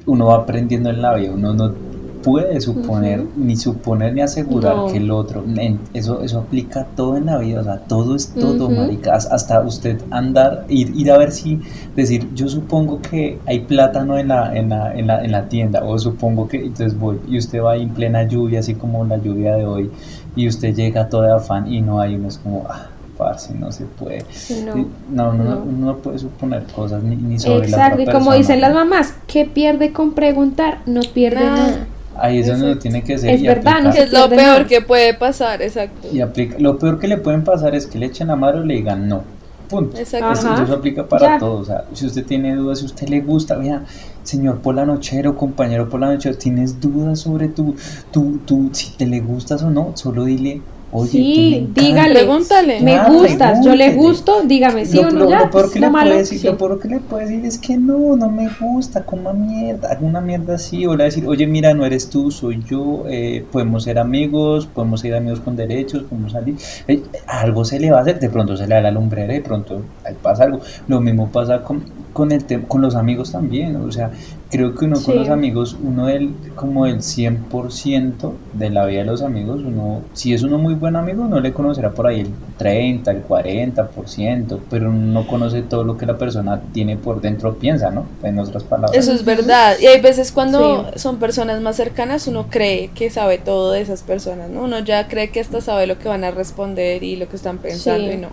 uno va aprendiendo en la vida, uno no puede suponer, ni suponer ni asegurar No. que el otro, eso, eso aplica todo en la vida, o sea, todo es todo, marica, Has- hasta usted andar, ir, ir a ver si, decir, yo supongo que hay plátano en la, en la, en la, en la tienda, o supongo que, entonces voy, y usted va ahí en plena lluvia, así como la lluvia de hoy, y usted llega todo de afán y no hay, uno es como, ah, parce, no se puede. Sí, no. No, no, no, no. uno no puede suponer cosas ni, ni sobre Exacto, la y otra como persona. dicen las mamás, ¿qué pierde con preguntar? No pierde Nada. nada. Ahí es donde tiene que ser Es y verdad, aplicar. no Que se es lo peor nada. que puede pasar, exacto. Y aplica. Lo peor que le pueden pasar es que le echen la madre o le digan no. Punto. Exacto. Eso, eso aplica para Ya. todo. O sea, si usted tiene dudas, si a usted le gusta, vea, señor polanochero, compañero polanochero, tienes dudas sobre tu, tu, tu, si te le gustas o no, solo dile, oye, Sí, tú me encantas". dígale. Pregúntale. Me Ah, gustas, yo le gusto, dígame sí lo, o no lo- ya. lo peor pues, que lo le malo, puede decir, sí. lo peor que le puede decir es que no, no me gusta, coma mierda, haga una mierda así, o le va a decir, oye, mira, no eres tú, soy yo, eh, podemos ser amigos, podemos ser amigos con derechos, podemos salir, Eh, algo se le va a hacer, de pronto se le da la lumbrera, de pronto ahí pasa algo, lo mismo pasa con, con el con los amigos también, o sea, creo que uno con los amigos, uno del, como el 100% de la vida de los amigos, uno, si es uno muy buen amigo, uno le conocerá por ahí el 30, el 40%, pero uno no conoce todo lo que la persona tiene por dentro, piensa, ¿no? En otras palabras. Eso es verdad. Y hay veces cuando Sí. son personas más cercanas, uno cree que sabe todo de esas personas, ¿no? Uno ya cree que hasta sabe lo que van a responder y lo que están pensando Sí. y no.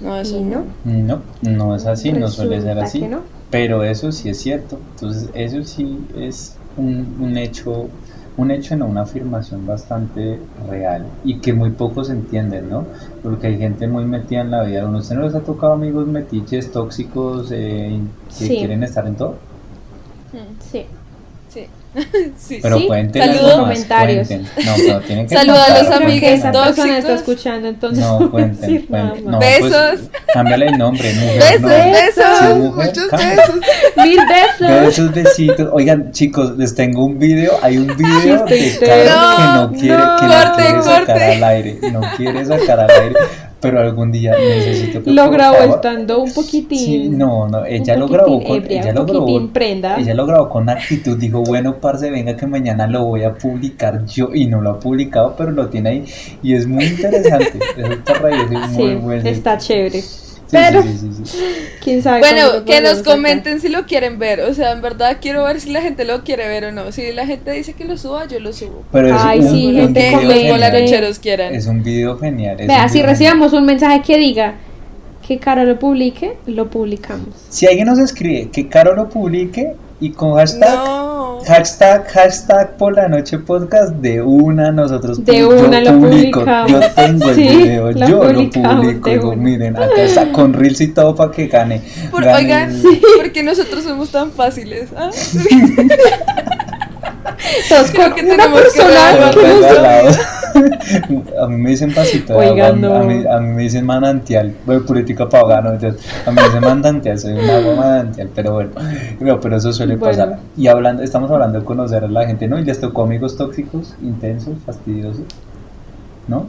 No, eso no. no. No, no es así, no suele ser así. que no. Pero eso sí es cierto. Entonces, eso sí es un, un hecho, un hecho, no, una afirmación bastante real y que muy pocos entienden, ¿no? Porque hay gente muy metida en la vida. ¿A ¿Usted no les ha tocado amigos metiches, tóxicos, eh, que Sí. quieren estar en todo? Mm, Sí. Sí. Pero Sí, cuenten saludo. algo más, Comentarios. cuenten. No, pero tienen que Saludo a los amigues esa persona tóxicos. está escuchando, entonces No, cuenten, decir nada. No, Besos. Pues, cámbiale el nombre, mujer. Besos, no. besos, Sí, mujer, muchos cámbiale. besos. Mil besos. Besos, besitos. Oigan, chicos, les tengo un video. Hay un video de interno. que no quiere, No, que corte, no quiere sacar corte. al aire. No quiere sacar al aire. Pero algún día necesito que Lo grabó estando un poquitín. Sí, no, no, ella lo grabó con, ebria, ella lo grabó, prenda. ella lo grabó con actitud, dijo, bueno, parce, venga que mañana lo voy a publicar yo, y no lo ha publicado, pero lo tiene ahí, y es muy interesante, eso está reírse, es muy Sí, bueno. está chévere. Pero- sí, sí, sí, sí. ¿Quién sabe Bueno, que nos comenten si lo quieren ver. O sea, en verdad quiero ver si la gente lo quiere ver o no. Si la gente dice que lo suba, yo lo subo. Pero es Ay, un, sí, un gente los quieran. Es un video genial. es Vea, si recibamos un mensaje que diga que Caro lo publique, lo publicamos. Si alguien nos escribe que Caro lo publique y con hashtag, No. hashtag, hashtag por la noche podcast, de una nosotros De yo una lo publico, publicamos. yo tengo el Sí, video, lo yo lo publico, digo, miren, acá está con reels y todo para que gane. Por- gane oigan, el- porque nosotros somos tan fáciles. ¿ah? Entonces, Creo con que una que persona que a mí me dicen pasito de agua, no. a, mí, a mí me dicen manantial, bueno, política para ahogar, no, entonces, a mí me dicen manantial, soy un agua manantial, pero bueno, pero, pero eso suele Bueno. pasar. Y hablando, estamos hablando de conocer a la gente, ¿no? Y les tocó amigos tóxicos, intensos, fastidiosos, ¿no?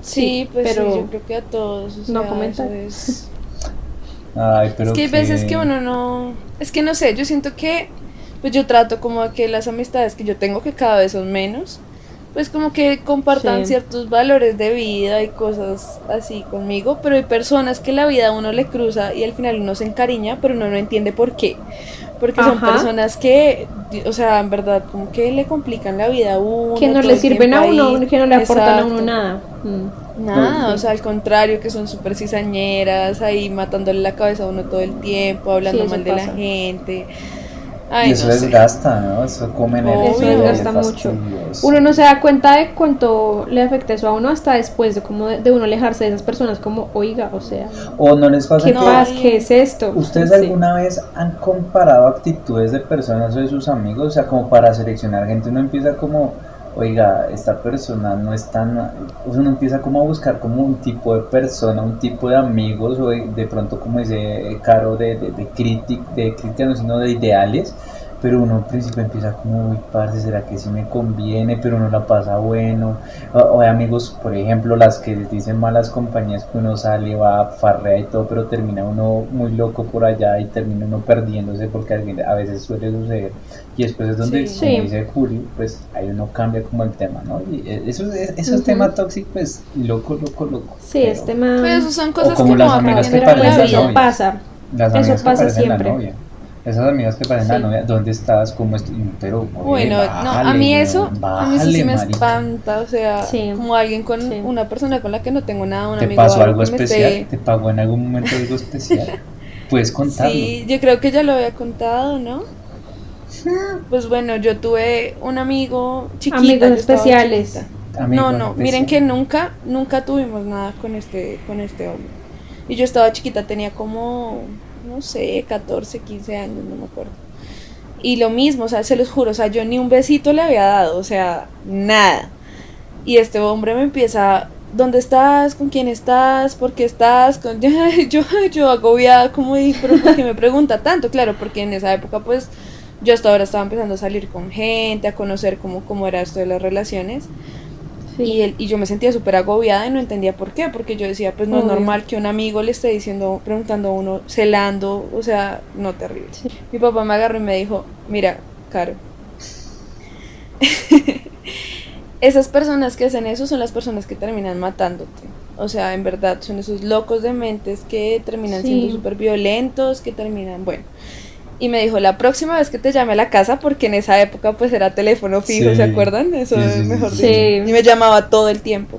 Sí, pues pero sí, yo creo que a todos. o no sea, eso es- Ay, pero es que hay veces que uno no. Es que no sé, yo siento que. Pues yo trato como a que las amistades que yo tengo, que cada vez son menos, pues como que compartan Sí. ciertos valores de vida y cosas así conmigo. Pero hay personas que la vida a uno le cruza y al final uno se encariña, pero uno no entiende por qué. Porque son Ajá. personas que, o sea, en verdad, como que le complican la vida a uno. que no le sirven a uno, ahí. que no le aportan a uno Exacto. nada. Mm. Nada, o sea, al contrario, que son súper cizañeras, ahí matándole la cabeza a uno todo el tiempo, hablando Sí, mal de pasa. la gente. Y eso no sé. desgasta, ¿no? Eso come energía. Eso desgasta es mucho. Uno no se da cuenta de cuánto le afecta eso a uno hasta después de como de, de uno alejarse de esas personas como, oiga, o sea, O no les pasa ¿qué? ¿Qué es esto? ¿Ustedes Sí. alguna vez han comparado actitudes de personas o de sus amigos? O sea, como para seleccionar gente, uno empieza como, oiga, esta persona no es tan... Uno empieza como a buscar como un tipo de persona, un tipo de amigos, o de, pronto como dice Caro, de, de, de, de crítica, no, sino de ideales. Pero uno al principio empieza como, uy, parce, ¿será que sí me conviene? Pero uno la pasa bueno. O, o hay amigos, por ejemplo, las que les dicen malas compañías que uno sale, va, farrea y todo, pero termina uno muy loco por allá y termina uno perdiéndose porque a veces suele suceder. Y después es donde, Sí. como Sí. dice Julio, pues ahí uno cambia como el tema, ¿no? Y eh, eso, esos Ujú. temas tóxicos, pues loco, loco, loco. Sí, Pero este man... Pero eso son cosas como que las no amigas que la vida. eso pasa. Las Eso amigas pasa siempre. la novia. Esas amigas que parecen la Sí. novia, ¿dónde estás? ¿Cómo estoy? Pero, oye, Bueno, no, a mí eso, a mí eso sí me marica. espanta, o sea, Sí. como alguien con Sí. una persona con la que no tengo nada, un ¿Te amigo pasó algo que me especial? esté- ¿Te pagó en algún momento algo especial? Puedes contarlo. Sí, yo creo que ya lo había contado, ¿no? Pues bueno, yo tuve un amigo chiquito. Amigos especiales. no, no, miren que nunca, nunca tuvimos nada con este, con este hombre. Y yo estaba chiquita, tenía como, no sé, 14, 15 años, no me acuerdo. Y lo mismo, o sea, se los juro, o sea, yo ni un besito le había dado, o sea, nada. Y este hombre me empieza, ¿dónde estás? ¿Con quién estás? ¿Por qué estás? Con... Yo, yo agobiada, como, pero ¿por qué me pregunta tanto? Claro, porque en esa época, pues, yo hasta ahora estaba empezando a salir con gente, a conocer cómo, cómo era esto de las relaciones. Y, él, y yo me sentía súper agobiada y no entendía por qué, porque yo decía, pues no es normal que un amigo le esté diciendo, preguntando a uno, celando, o sea, no terrible. Mi papá me agarró y me dijo, mira, Caro, esas personas que hacen eso son las personas que terminan matándote. O sea, en verdad, son esos locos de mentes que terminan siendo súper violentos, que terminan, bueno y me dijo, la próxima vez que te llame a la casa, porque en esa época pues era teléfono fijo, ¿se acuerdan? Eso es mejor dicho. Y me llamaba todo el tiempo.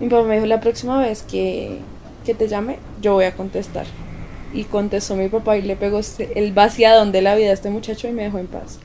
Mi papá me dijo, la próxima vez que, que te llame, yo voy a contestar. Y contestó mi papá y le pegó el vaciadón de la vida a este muchacho y me dejó en paz.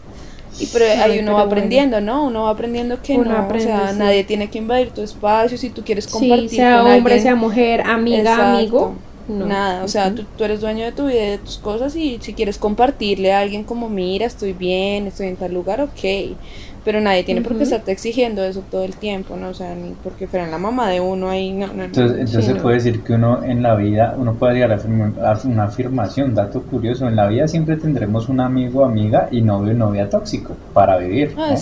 Y pero ahí uno va aprendiendo, ¿no? Uno va aprendiendo que no, o sea, nadie tiene que invadir tu espacio si tú quieres compartir sí, sea hombre, sea mujer, amiga, amigo Nada, o sea, tú, tú, eres dueño de tu vida y de tus cosas y si quieres compartirle a alguien como, mira, estoy bien, estoy en tal lugar, ok. Pero nadie tiene por qué estarte exigiendo eso todo el tiempo, ¿no? O sea, ni porque fueran la mamá de uno ahí, no, no Entonces, entonces se puede decir que uno en la vida, uno puede llegar a una afirmación, dato curioso, en la vida siempre tendremos un amigo amiga y novio novia tóxico para vivir. Ah,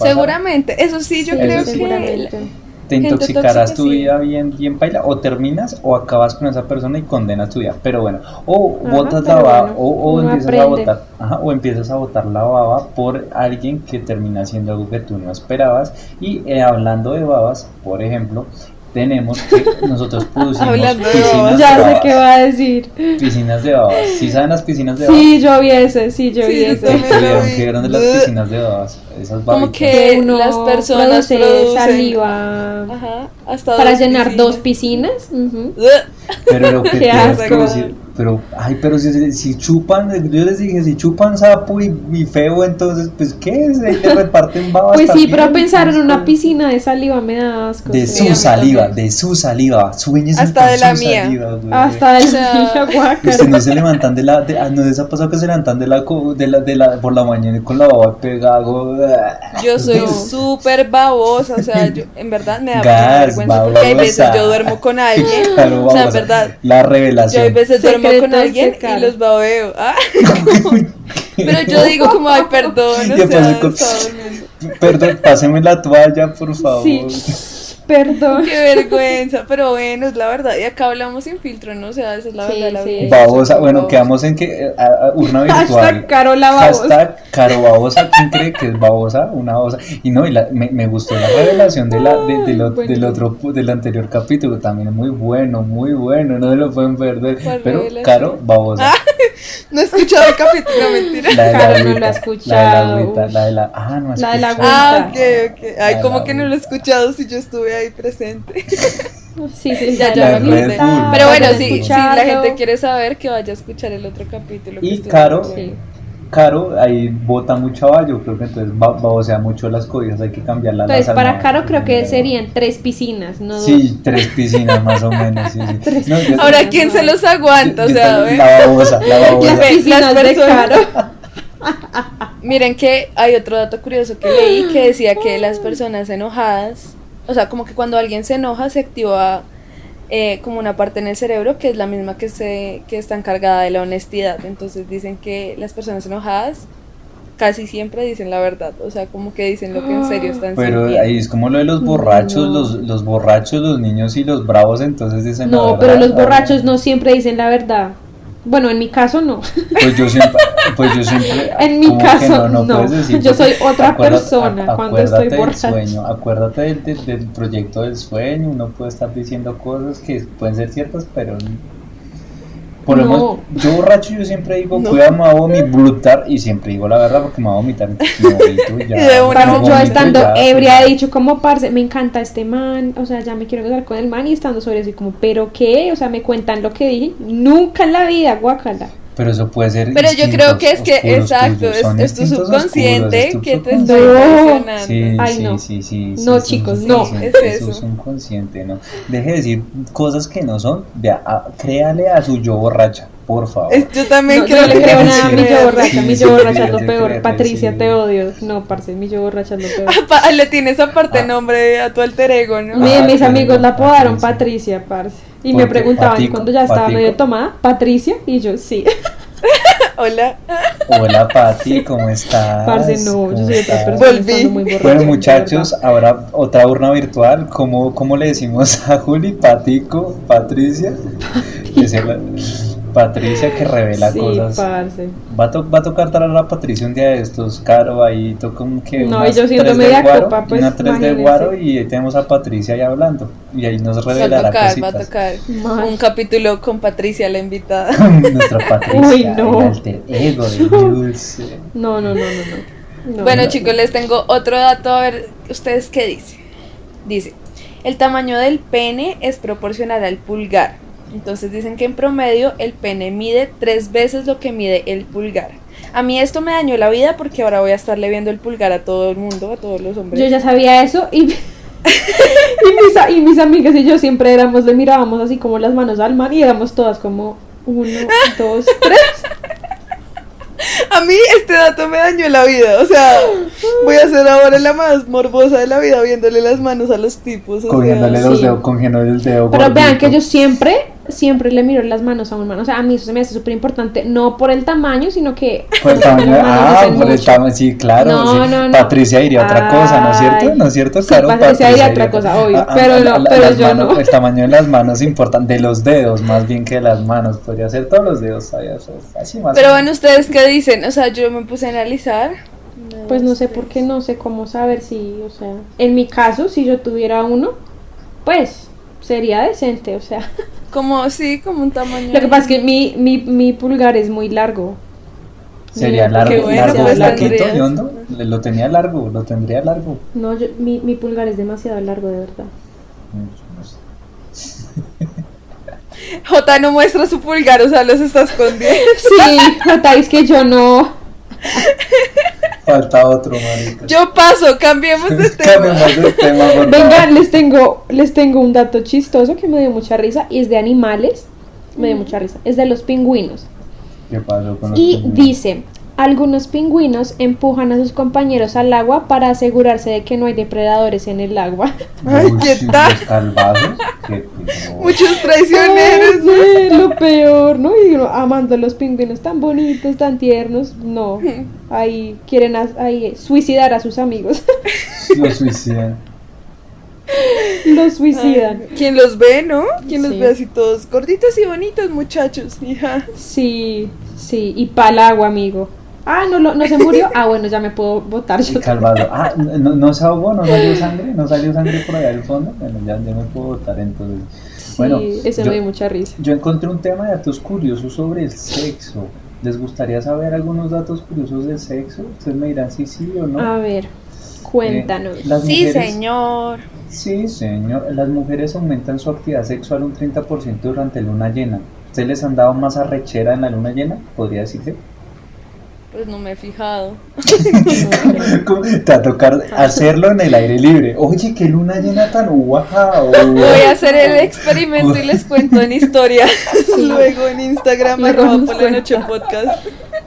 seguramente, eso sí, yo creo que te intoxicarás tu vida bien, bien paila, o terminas o acabas con esa persona y condenas tu vida. Pero bueno, o botas la baba, o, empiezas a botar, o empiezas a botar la baba por alguien que termina haciendo algo que tú no esperabas. Y eh, hablando de babas, por ejemplo, tenemos que nosotros producimos piscinas ya sé qué va a decir. Piscinas de babas. ¿sí saben las piscinas de babas? sí yo vi ese sí yo vi ese. ¿qué eran de las piscinas de babas? esas como que uno las personas produce saliva Ajá, hasta para llenar dos piscinas. pero lo que decir pero, ay, pero si, si, chupan, yo les dije, si chupan sapo y, feo, entonces, pues, ¿qué es? Ahí reparten babas. Pues sí, pero pensar en una piscina de saliva me da asco. De su saliva, de su saliva. Sueñes Hasta de la mía. Saliva, Hasta de la mía, Ustedes no se levantan de la. De, ah, no les ha pasado que se levantan de la, de la, de la, por la mañana con la baba pegado. Yo soy súper babosa, o sea, yo, en verdad me da vergüenza porque hay veces yo duermo con alguien. o sea, en verdad. La revelación. Yo hay veces duermo con alguien y los babeo. Ah, pero yo digo como, ay, perdón, o sea, Perdón, páseme la toalla, por favor. Sí. Perdón. Qué vergüenza, pero bueno, es la verdad. Y acá hablamos sin filtro, ¿no? O sea, esa es la verdad. La sí. Babosa, bueno, quedamos en que uh, urna virtual. Hashtag Caro la babosa. Hashtag Caro babosa. ¿Quién cree que es babosa? Una babosa. Y no, y la, me, me, gustó la revelación de la, de, de lo, del otro, del anterior capítulo. También muy bueno, muy bueno. No se lo pueden perder. Pero Caro babosa. no he escuchado el capítulo, mentira. La de la Caro no lo ha escuchado. La de la La de la, ah, no La de la Ah, ok, ok. Ay, como que no lo he escuchado si yo estuve ahí presente. Sí, sí, ya, ya lo Pero bueno, si, si la gente quiere saber, que vaya a escuchar el otro capítulo. Y Caro, Caro, ahí bota mucho yo creo que entonces va, sea mucho las cosas, hay que cambiarla. Entonces, para Caro creo que serían tres piscinas, no Sí, tres piscinas más o menos. Ahora, ¿quién se los aguanta? o sea, la babosa, la babosa. Las piscinas de Caro. Miren que hay otro dato curioso que leí que decía que las personas enojadas o sea, como que cuando alguien se enoja se activa eh, como una parte en el cerebro que es la misma que, se, que está encargada de la honestidad. Entonces dicen que las personas enojadas casi siempre dicen la verdad, o sea, como que dicen lo que en serio están Pero ahí es como lo de los borrachos, los, los borrachos, los niños y los bravos, entonces dicen no, la verdad. No, pero los borrachos no siempre dicen la verdad. Bueno, en mi caso no. Pues yo siempre, pues yo siempre en mi caso no, no. Decir, yo soy otra persona cuando estoy borracho. Sueño, acuérdate del, del, proyecto del sueño, uno puede estar diciendo cosas que pueden ser ciertas, pero por no. yo borracho yo siempre digo, no. voy a mi vomitar y siempre digo la verdad porque me voy a vomitar. ya, yo estando ebria he dicho como parce, me encanta este man, o sea, ya me quiero casar con el man y estando sobre así como, pero qué, o sea, me cuentan lo que dije, nunca en la vida, guacala. Pero eso puede ser. Pero yo creo que es que, exacto, es, es tu subconsciente oscuros, es tu que te está subconsciente. impresionando. Sí, Ay, sí, no. sí, sí, sí, No, chicos, no. subconsciente, Es eso eso. es un consciente, ¿no? Deje de decir cosas que no son, vea, a- créale a su yo borracha, por favor. Es- yo también No, creo no le creo nada a mi yo borracha, sí, mi yo sí, borracha es lo peor. Patricia, sí. te odio. No, parce, mi yo borracha es lo peor. Ah, pa- le tienes aparte Ah. nombre a tu alter ego, ¿no? Ah, mis amigos la apodaron. Patricia, parce. Y me preguntaban Patico, cuando ya estaba Patico. medio tomada, Patricia, y yo sí. Hola. Hola Pati, ¿cómo estás? Parce, no, yo ¿Cómo soy otra estás? persona Volví. muy borracha. Bueno muchachos, ahora otra urna virtual, ¿cómo, cómo le decimos a Juli? Patico, Patricia. El- Patricia que revela sí, cosas. parce. Va a, to- va a tocar traer a Patricia un día de estos, Caro, ahí toca un que No, y yo de media guaro, copa, pues, una tres de imagínense. guaro y ahí tenemos a Patricia ahí hablando y ahí nos Va a revelará tocar, va a tocar. Un capítulo con Patricia, la invitada. Nuestra Patricia, Uy, no. el alter ego de Dulce. No, no, no, no, no. No. Bueno, chicos, les tengo otro dato. A ver, ¿ustedes qué dicen? Dice: el tamaño del pene es proporcional al pulgar. Entonces dicen que en promedio el pene mide tres veces lo que mide el pulgar. A mí esto me dañó la vida porque ahora voy a estarle viendo el pulgar a todo el mundo, a todos los hombres. Yo ya sabía eso y, y, mis, y mis amigas y yo siempre éramos, le mirábamos así como las manos al mar y éramos todas como uno, dos, tres. A mí este dato me dañó la vida. O sea, voy a ser ahora la más morbosa de la vida viéndole las manos a los tipos. o sea, Cogiéndole los sí. dedos, cogiéndole el dedo. Pero vean que yo siempre, siempre le miro las manos a un man. O sea, a mí eso se me hace súper importante, no por el tamaño, sino que... Por el tamaño, ah, por el tamaño, sí, claro. No, sí. no, no. Patricia diría otra cosa, ¿no es cierto? ¿No es cierto, Sí, Caro? Patricia diría otra cosa, obvio, pero no, pero yo manos- no. El tamaño de las manos importa, de los dedos más bien que de las manos. Podría ser todos los dedos, ¿sabes? Así más. Pero bueno, ¿ustedes qué dicen? O sea, yo me puse a analizar. Pues no sé por qué, no sé cómo saber si, o sea... En mi caso, si yo tuviera uno, pues sería decente, o sea... Como, sí, como un tamaño. Lo que pasa es que mi, mi, mi pulgar es muy largo. Sería largo, bueno, largo, pues y hondo. Lo tenía largo, lo tendría largo. No, yo, mi, mi pulgar es demasiado largo, de verdad. J no muestra su pulgar, o sea, los está escondiendo. Sí, Jota, es que yo no... Falta otro, marica. Yo paso, cambiemos de tema. Cambiemos de tema, por favor. Venga, les tengo, les tengo un dato chistoso que me dio mucha risa y es de animales. Me dio mucha risa. Es de los pingüinos. ¿Qué pasó con los Y pingüinos? dice, algunos pingüinos empujan a sus compañeros al agua para asegurarse de que no hay depredadores en el agua. Ay, ¿qué tal? Muchos traicioneros. Ay, sí, lo peor, ¿no? Y amando a los pingüinos tan bonitos, tan tiernos, no. Ahí quieren ahí, suicidar a sus amigos. Los suicidan. los suicidan. Ay, ¿Quién los ve, no? ¿Quién los ve así todos gorditos y bonitos, muchachos? Hija. Sí, sí, y pa'l agua, amigo. Ah, no, lo- no se murió. Ah, bueno, ya me puedo votar yo. calvado. Ah, ¿no, no se ahogó? ¿No salió sangre? ¿No salió sangre por allá del fondo? Bueno, ya, ya me puedo votar entonces. Sí, bueno, ese yo- me dio mucha risa. Yo encontré un tema de datos curiosos sobre el sexo. ¿Les gustaría saber algunos datos curiosos del sexo? Ustedes me dirán si sí o no. A ver, cuéntanos. Eh, las Sí, mujeres- señor. Sí, señor. Las mujeres aumentan su actividad sexual un 30% durante luna llena. ¿Ustedes les han dado más arrechera en la luna llena? ¿Podría decirse? Pues no me he fijado. Te va a tocar hacerlo en el aire libre. Oye, qué luna llena tan guau. Voy a hacer el experimento y les cuento en historia. Luego en Instagram, arroba por la noche cuenta. podcast.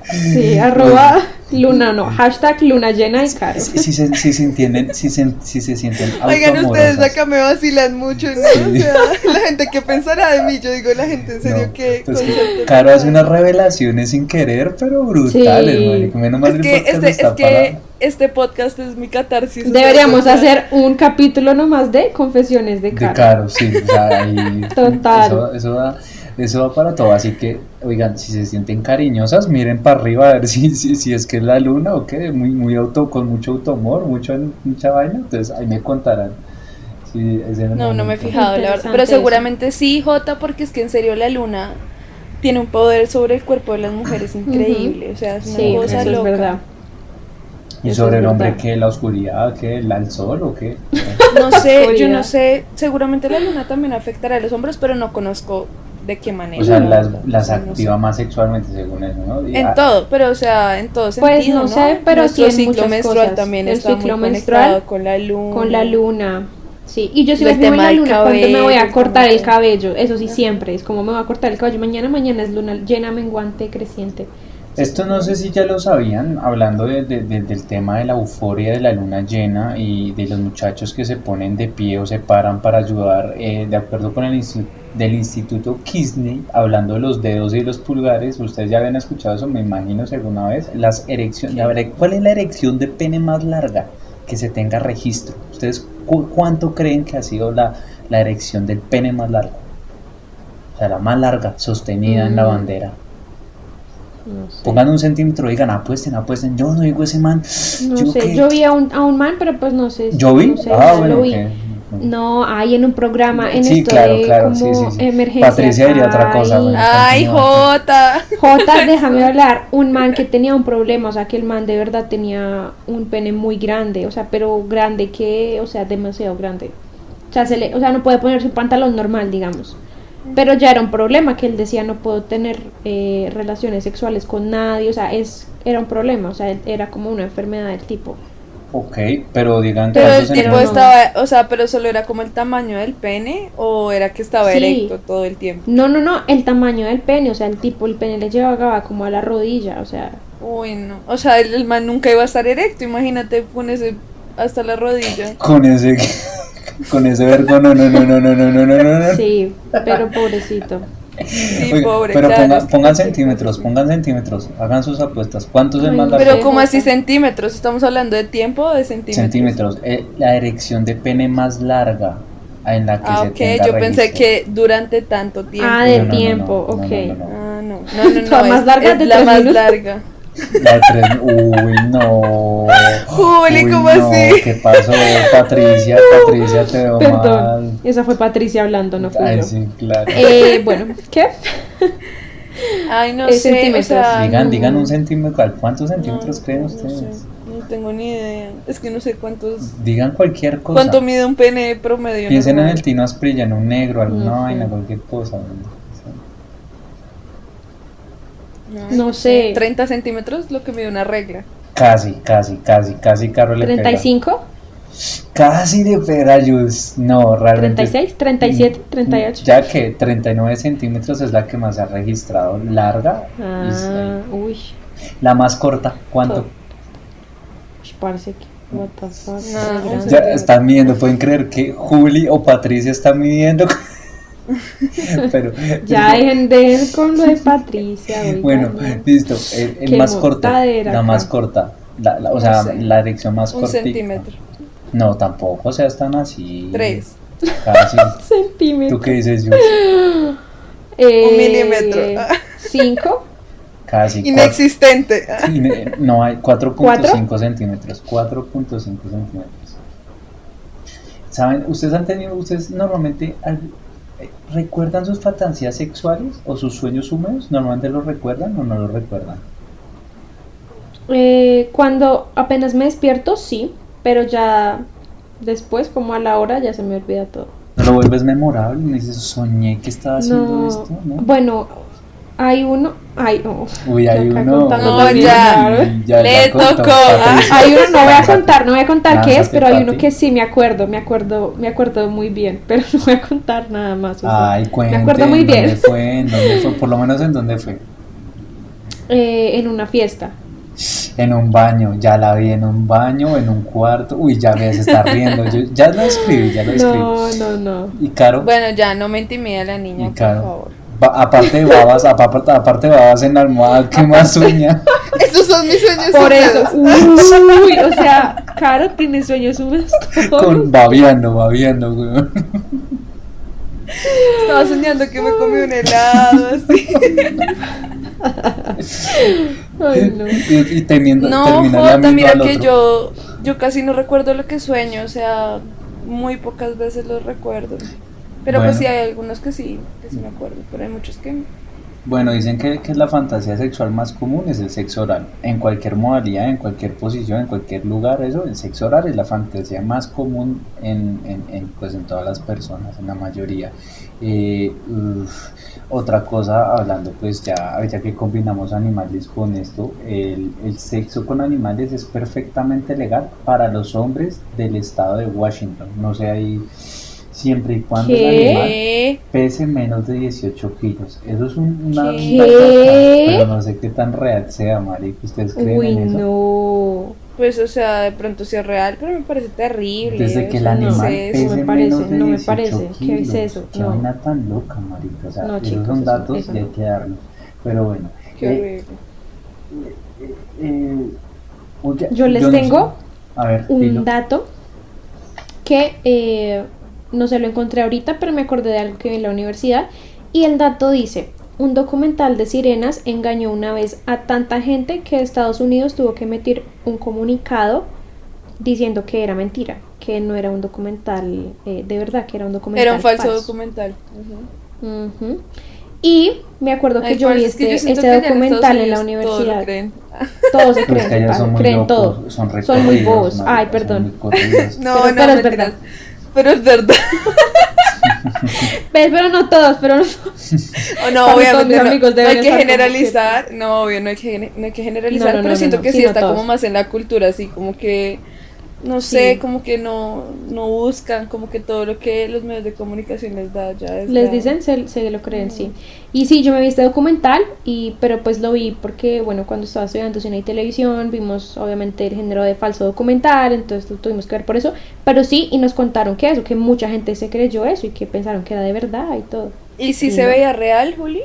Sí, arroba luna, no, hashtag luna llena y caro. Si, si se, si se entienden, si se, si se sienten Oigan, ustedes acá me vacilan mucho, ¿no? Sí. O sea, la gente que pensará de mí, yo digo, la gente en serio No, que pues que Caro hace unas revelaciones sin querer, pero brutales, Sí. Menos mal Es que este, es que este podcast es mi catarsis. Deberíamos sea, hacer un capítulo nomás de confesiones de De caro. caro, sí. O sea, ahí, Total. Eso, eso, va, eso va para todo. Así que, oigan, si se sienten cariñosas, miren para arriba a ver si, si, si es que es la luna o qué. Muy, muy auto, con mucho automor, mucho, mucha vaina. Entonces ahí me contarán. Sí, No, no me he fijado, la verdad. Pero eso. seguramente sí, Jota, porque es que en serio la luna tiene un poder sobre el cuerpo de las mujeres increíble. O sea, es una Sí, cosa eso es loca. verdad. ¿Y Eso sobre es el hombre qué? ¿La oscuridad? ¿Qué? ¿El al sol o qué? No sé, yo no sé. Seguramente la luna también afectará a los hombres, pero no conozco de qué manera. O sea, la las, las no activa más sexualmente según eso, ¿no? Y, En ah, todo, pero o sea, en todo sentido. Pues no sé, pero Nuestro sí en ciclo muchas menstrual cosas. también El está ciclo muy menstrual conectado con la luna. Con la luna. Sí, y yo sí El me en la luna cuando me voy a cortar el cabello. Eso sí, siempre. Es como me voy a cortar el cabello. Mañana, mañana es luna llena, menguante, creciente. Esto no sé si ya lo sabían, hablando de- de- de- del tema de la euforia de la luna llena y de los muchachos que se ponen de pie o se paran para ayudar, eh, de acuerdo con el instituto del Instituto Kisney, hablando de los dedos y los pulgares, ustedes ya habían escuchado eso, me imagino, si alguna vez, las erecciones, ¿cuál es la erección de pene más larga que se tenga registro? ¿Ustedes cu- cuánto creen que ha sido la, la erección del pene más largo? O sea, la más larga, sostenida en la Mm. bandera. No sé. Pongan un centímetro y digan, apuesten, apuesten. Yo no digo ese man. No yo sé, qué". yo vi a un, a un man, pero pues no sé. ¿Yo vi? No sé, ah, no bueno, lo vi. No, hay en un programa, en Sí, esto claro, de claro, como sí, sí, sí. emergencias. Patricia diría otra cosa, bueno. Ay. Jota. Jota, déjame hablar. Un man que tenía un problema, o sea, que el man de verdad tenía un pene muy grande, o sea, pero grande que, o sea, demasiado grande. O sea, se le, o sea, no puede ponerse un pantalón normal, digamos. Pero ya era un problema que él decía no puedo tener eh, relaciones sexuales con nadie, o sea, es era un problema, o sea, era como una enfermedad del tipo. Ok, pero digan Pero el tipo estaba, o sea, pero solo era como el tamaño del pene o era que estaba Sí. erecto todo el tiempo. No, no, no, el tamaño del pene, o sea, el tipo, el pene le llevaba como a la rodilla, o sea, Uy, no. O sea, el, el man nunca iba a estar erecto. Imagínate, ponerse hasta la rodilla. Con ese. Con ese verbo, no, no, no, no, no, no, no, no, no. sí, pero pobrecito. Sí, Oiga, pobre. pero claro, ponga- es que- pongan centímetros, pongan centímetros, hagan sus apuestas. ¿Cuántos es más largo? Pero como así centímetros, estamos hablando de tiempo o de centímetros. Centímetros. Eh, la erección de pene más larga en la que Ah, se ok, tenga yo pensé que durante tanto tiempo. Ah, de No, no, no, tiempo, no, no, ok. no, no, no. Ah, no, no, no, no. La más es- larga es de la tres más minutos. larga. La de tres. Uy, no. Juli, Uy, ¿cómo no, así? ¿Qué pasó, Patricia? Patricia, te veo Perdón, mal. Esa fue Patricia hablando, no fui Ay, yo. sí, claro. Eh, bueno, ¿qué? Ay, no Eh, sé. centímetros. O sea, digan, no, digan un centímetro. ¿Cuántos centímetros no, creen no ustedes? sé, no tengo ni idea. Es que no sé cuántos. Digan cualquier cosa. ¿Cuánto mide un pene promedio? Piensen en el Tino Asprilla, en un negro, alguna No sé. vaina, cualquier cosa. No sé. 30 centímetros, lo que mide una regla. Casi, casi, casi, casi Carol le pega. ¿35? Casi de Perayus. No, realmente. ¿36? ¿37? ¿38? Ya que 39 centímetros es la que más ha registrado larga. Ah, eh, uy. la más corta, ¿cuánto? Parece que. What the fuck. No, qué un grande. Ya están midiendo, pueden creer que Juli o Patricia están midiendo. Pero, Ya dejen de ir con lo de Patricia. oigan, Bueno, no. listo. El, más corto. La más corta. La, la- o No sea, sé. la erección más Un corta. centímetro. No, tampoco, o sea, están así. Tres. Casi. Centímetro. ¿Tú qué dices, yo? Eh, Un milímetro. ¿Cinco? Casi. Inexistente. cuatro- no, hay 4.5 ¿Cuatro? centímetros. 4.5 centímetros. ¿Saben? ¿Ustedes han tenido, ustedes normalmente al- eh, recuerdan sus fantasías sexuales o sus sueños húmedos? ¿Normalmente los recuerdan o no los recuerdan? Eh, cuando apenas me despierto, sí, pero ya después, como a la hora, ya se me olvida todo. ¿No lo vuelves memorable? Me dices, soñé que estaba haciendo No, esto, ¿no? bueno, hay uno, hay, oh, Uy, hay uno. No, ya. Le ya contó, tocó. Patricia. Hay uno, no voy a contar, no voy a contar qué es, pero hay uno que sí me acuerdo, me acuerdo, me acuerdo muy bien, pero no voy a contar nada más. o sea, Ay, cuente, me acuerdo muy ¿en bien. ¿Dónde fue? ¿En dónde fue? Por lo menos en dónde fue. Eh, en una fiesta. En un baño, ya la vi en un baño, en un cuarto. Uy, ya ves, se está riendo. Yo, ya lo escribí, ya lo escribí. No, no, no. Y Caro, Bueno, ya no me intimida la niña, Y por favor. ba- aparte de babas, aparte, aparte de babas en la almohada, ¿qué más sueña? Estos son mis sueños Por eso, uy, o sea, Caro tiene sueños húmedos Con los babeando, babeando, weón. Estaba soñando que me comí un helado, así. Ay, no. Y, y temiendo, No, Jota, mira que otro. yo, yo casi no recuerdo lo que sueño, o sea, muy pocas veces lo recuerdo. Pero Bueno. pues sí hay algunos que sí, que sí me acuerdo, pero hay muchos que no. Bueno, dicen que, que la fantasía sexual más común es el sexo oral. En cualquier modalidad, en cualquier posición, en cualquier lugar, eso, el sexo oral es la fantasía más común en, en, en, pues, en todas las personas, en la mayoría. Eh, otra cosa, hablando pues ya, ahorita que combinamos animales con esto, el, el, sexo con animales es perfectamente legal para los hombres del estado de Washington. No sé ahí siempre y cuando el animal pese menos de 18 kilos. Eso es una ¿Qué? pero no sé qué tan real sea, Mari. ¿Ustedes creen Uy, en eso? no. Pues, o sea, de pronto sí es real, pero me parece terrible. Desde que el eso, no animal sé, pese no me parece, menos de no me 18 parece. ¿Qué es eso? Qué No. vaina tan loca, marica. O sea, No, esos chicos, son eso- datos eso y hay que darlos. Pero bueno. Qué eh, horrible. eh, oye, Yo les no sé. tengo A ver, un dilo. dato que eh, no se lo encontré ahorita, pero me acordé de algo que vi en la universidad. Y el dato dice, un documental de sirenas engañó una vez a tanta gente que Estados Unidos tuvo que emitir un comunicado diciendo que era mentira, que no era un documental eh, de verdad, que era un documental Era un falso documental. Ujú. Ujú. Y me acuerdo que Ay, yo vi es que yo este, este en documental en la todo universidad. creen. Todos se Pero es creen, que son muy creen locos, todo. son Son muy bobos. Ay, perdón. No, Pero- no, pero es mentiras. verdad. Pero es verdad. Pero no todos, pero no O no, obviamente no, amigos no deben hay que generalizar. No, obvio, no hay que, no hay que generalizar. Pero siento que sí, está como más en la cultura, así como que. No sé, Sí. como que no, no buscan, como que todo lo que los medios de comunicación les da ya es Les dicen, se, se lo creen, sí. Y sí, yo me vi este documental, y, pero pues lo vi porque, bueno, cuando estaba estudiando cine y televisión, vimos obviamente el género de falso documental, entonces lo tuvimos que ver por eso. Pero sí, y nos contaron que eso, que mucha gente se creyó eso y que pensaron que era de verdad y todo. ¿Y si se ¿no? veía real, Juli?